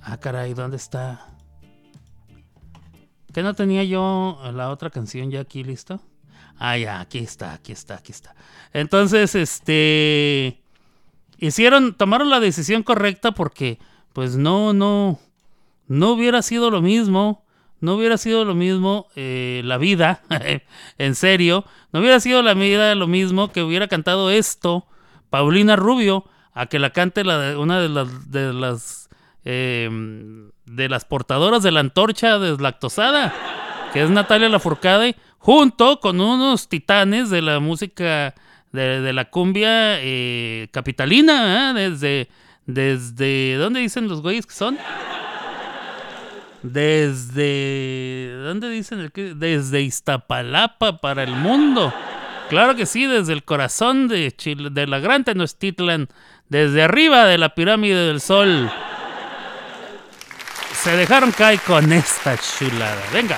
B: Ah, caray, ¿dónde está? ¿Que no tenía yo la otra canción ya aquí listo? Ah, ya, aquí está, aquí está, aquí está. Entonces, este. Hicieron, tomaron la decisión correcta porque, pues no, no. No hubiera sido lo mismo. No hubiera sido lo mismo eh, la vida, [laughs] en serio. No hubiera sido la vida lo mismo que hubiera cantado esto Paulina Rubio a que la cante una de las, eh, de las portadoras de la antorcha deslactosada, que es Natalia Lafourcade, junto con unos titanes de la música de, de la cumbia eh, capitalina, ¿eh? desde desde ¿dónde dicen los güeyes que son? Desde ¿dónde dicen el que? Desde Iztapalapa para el mundo. Claro que sí, desde el corazón de Chile, de la gran Tenochtitlan, desde arriba de la pirámide del sol. Se dejaron caer con esta chulada. Venga.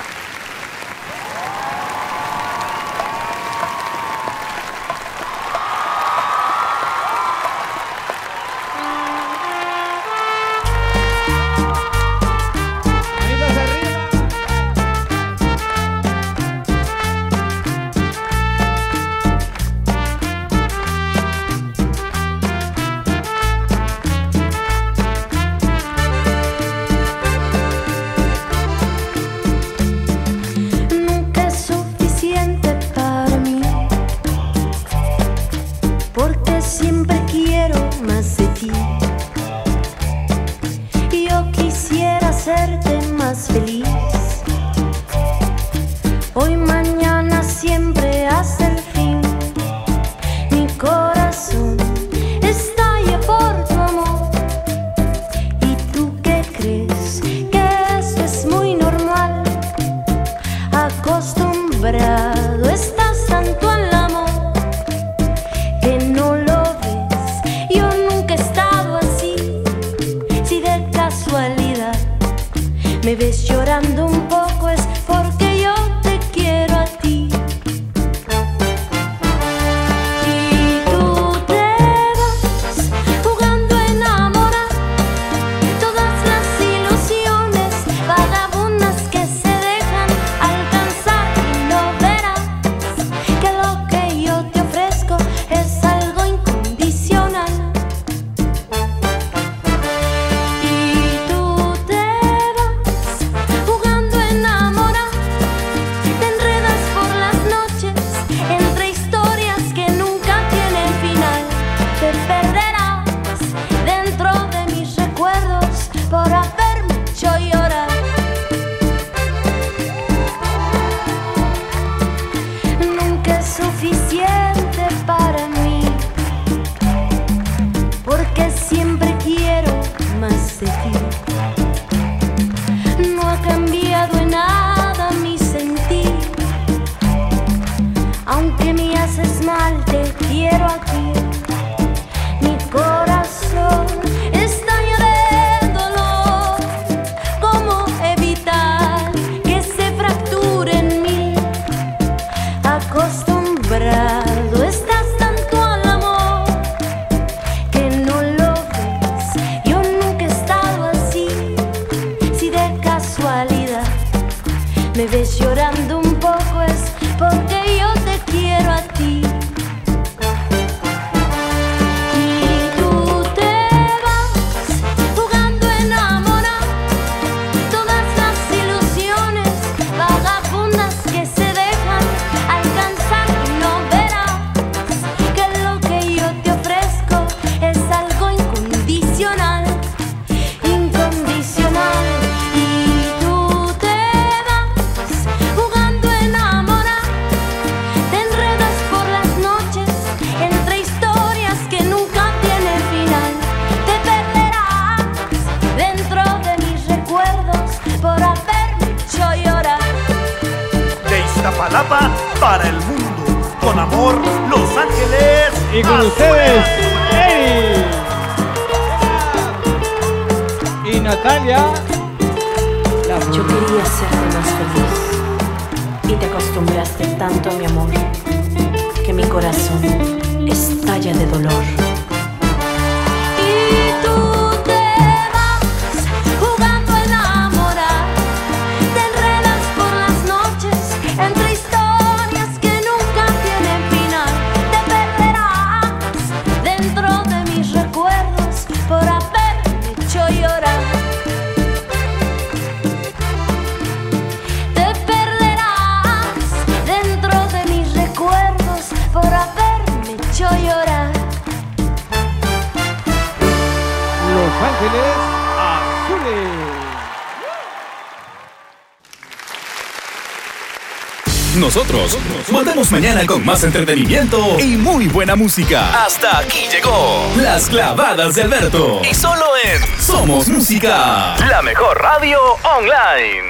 H: Con
G: más
A: entretenimiento y muy buena música. Hasta aquí llegó Las clavadas de Alberto. Y solo en Somos Música, la mejor radio online.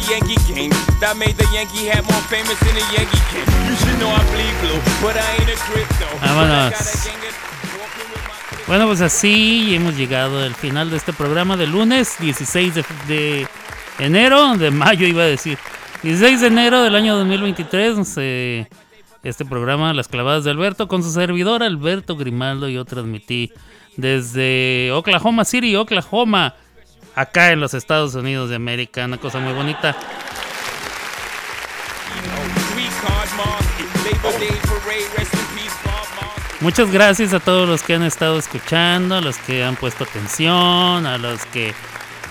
D: OG at a Yankee game. That made the Yankee hat more famous than a Yankee can. You should know I bleed blue, but I ain't a crypto.
B: Vámonos. Bueno, pues así hemos llegado al final de este programa de lunes 16 de, de enero, de mayo iba a decir. 16 de enero del año 2023. eh, este programa, Las Clavadas de Alberto, con su servidor Alberto Grimaldo. Yo transmití desde Oklahoma City, Oklahoma, acá en los Estados Unidos de América. Una cosa muy bonita. Muchas gracias a todos los que han estado escuchando, a los que han puesto atención, a los que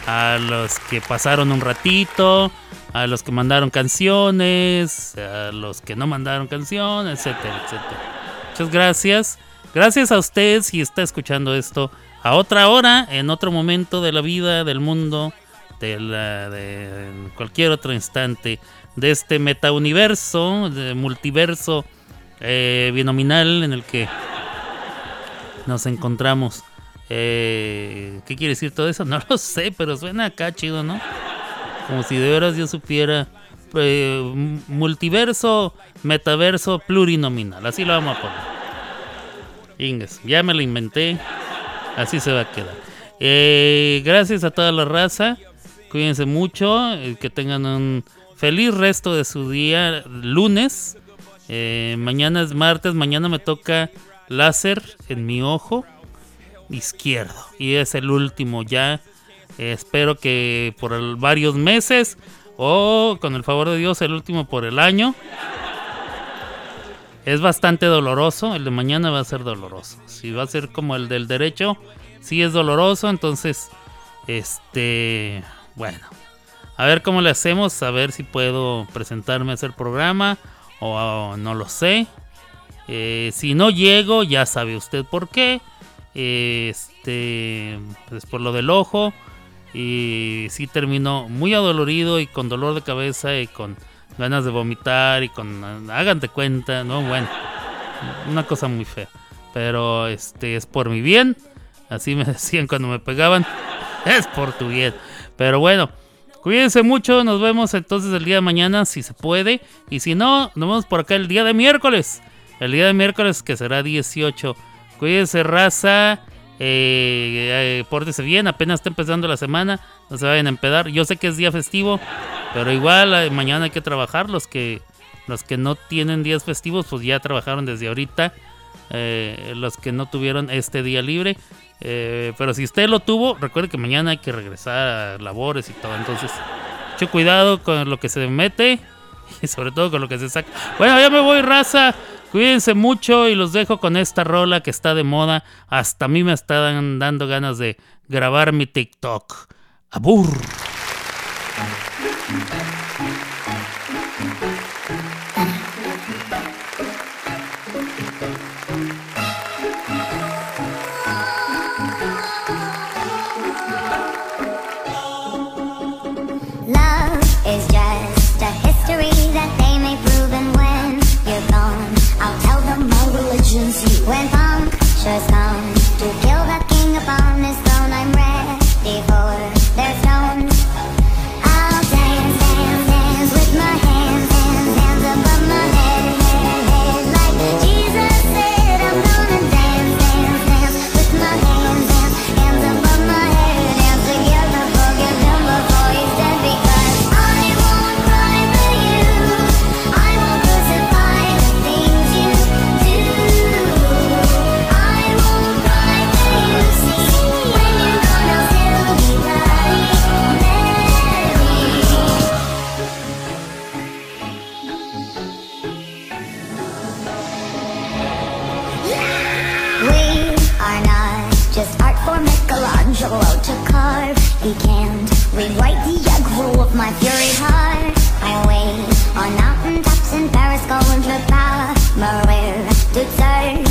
B: a los que pasaron un ratito, a los que mandaron canciones, a los que no mandaron canciones, etcétera, etcétera. Muchas gracias. Gracias a usted si está escuchando esto a otra hora, en otro momento de la vida, del mundo, de, cualquier otro instante de este metauniverso, multiverso eh, binominal en el que nos encontramos Eh, ¿Qué quiere decir todo eso? [laughs] No lo sé, pero suena acá chido, ¿no? Como si de veras yo supiera. eh, multiverso, metaverso, plurinominal. Así lo vamos a poner. Inges, ya me lo inventé. Así se va a quedar. Eh, gracias a toda la raza. Cuídense mucho. eh, que tengan un feliz resto de su día. Lunes. Eh, mañana es martes. Mañana me toca láser en mi ojo izquierdo. Y es el último ya. Eh, espero que por varios meses. O con el favor de Dios, el último por el año. Es bastante doloroso. El de mañana va a ser doloroso. Si va a ser como el del derecho, sí es doloroso. Entonces, este. Bueno. A ver cómo le hacemos. A ver si puedo presentarme a hacer programa. O, no lo sé. Eh, si no llego, ya sabe usted por qué. Este. Pues por lo del ojo. Y sí termino muy adolorido y con dolor de cabeza y con ganas de vomitar y con hagan de cuenta, no bueno, una cosa muy fea. Pero este es por mi bien, así me [laughs] decían cuando me pegaban, es por tu bien. Pero bueno, cuídense mucho, nos vemos entonces el día de mañana si se puede y si no, nos vemos por acá el día de miércoles. El día de miércoles que será 18. Cuídense raza. Eh, eh, pórtese bien, apenas está empezando la semana, no se vayan a empedar. Yo sé que es día festivo, pero igual eh, mañana hay que trabajar. Los que los que no tienen días festivos, pues ya trabajaron desde ahorita. Eh, los que no tuvieron este día libre. Eh, pero si usted lo tuvo, recuerde que mañana hay que regresar a labores y todo. Entonces, mucho cuidado con lo que se mete [laughs] y sobre todo con lo que se saca. Bueno, ya me voy, raza. Cuídense mucho y los dejo con esta rola que está de moda. Hasta a mí me están dando ganas de grabar mi TikTok. Abur.
T: just He can't rewrite the aggro of my fury heart. I wait on mountain tops in Paris, going to power, Maria to serve.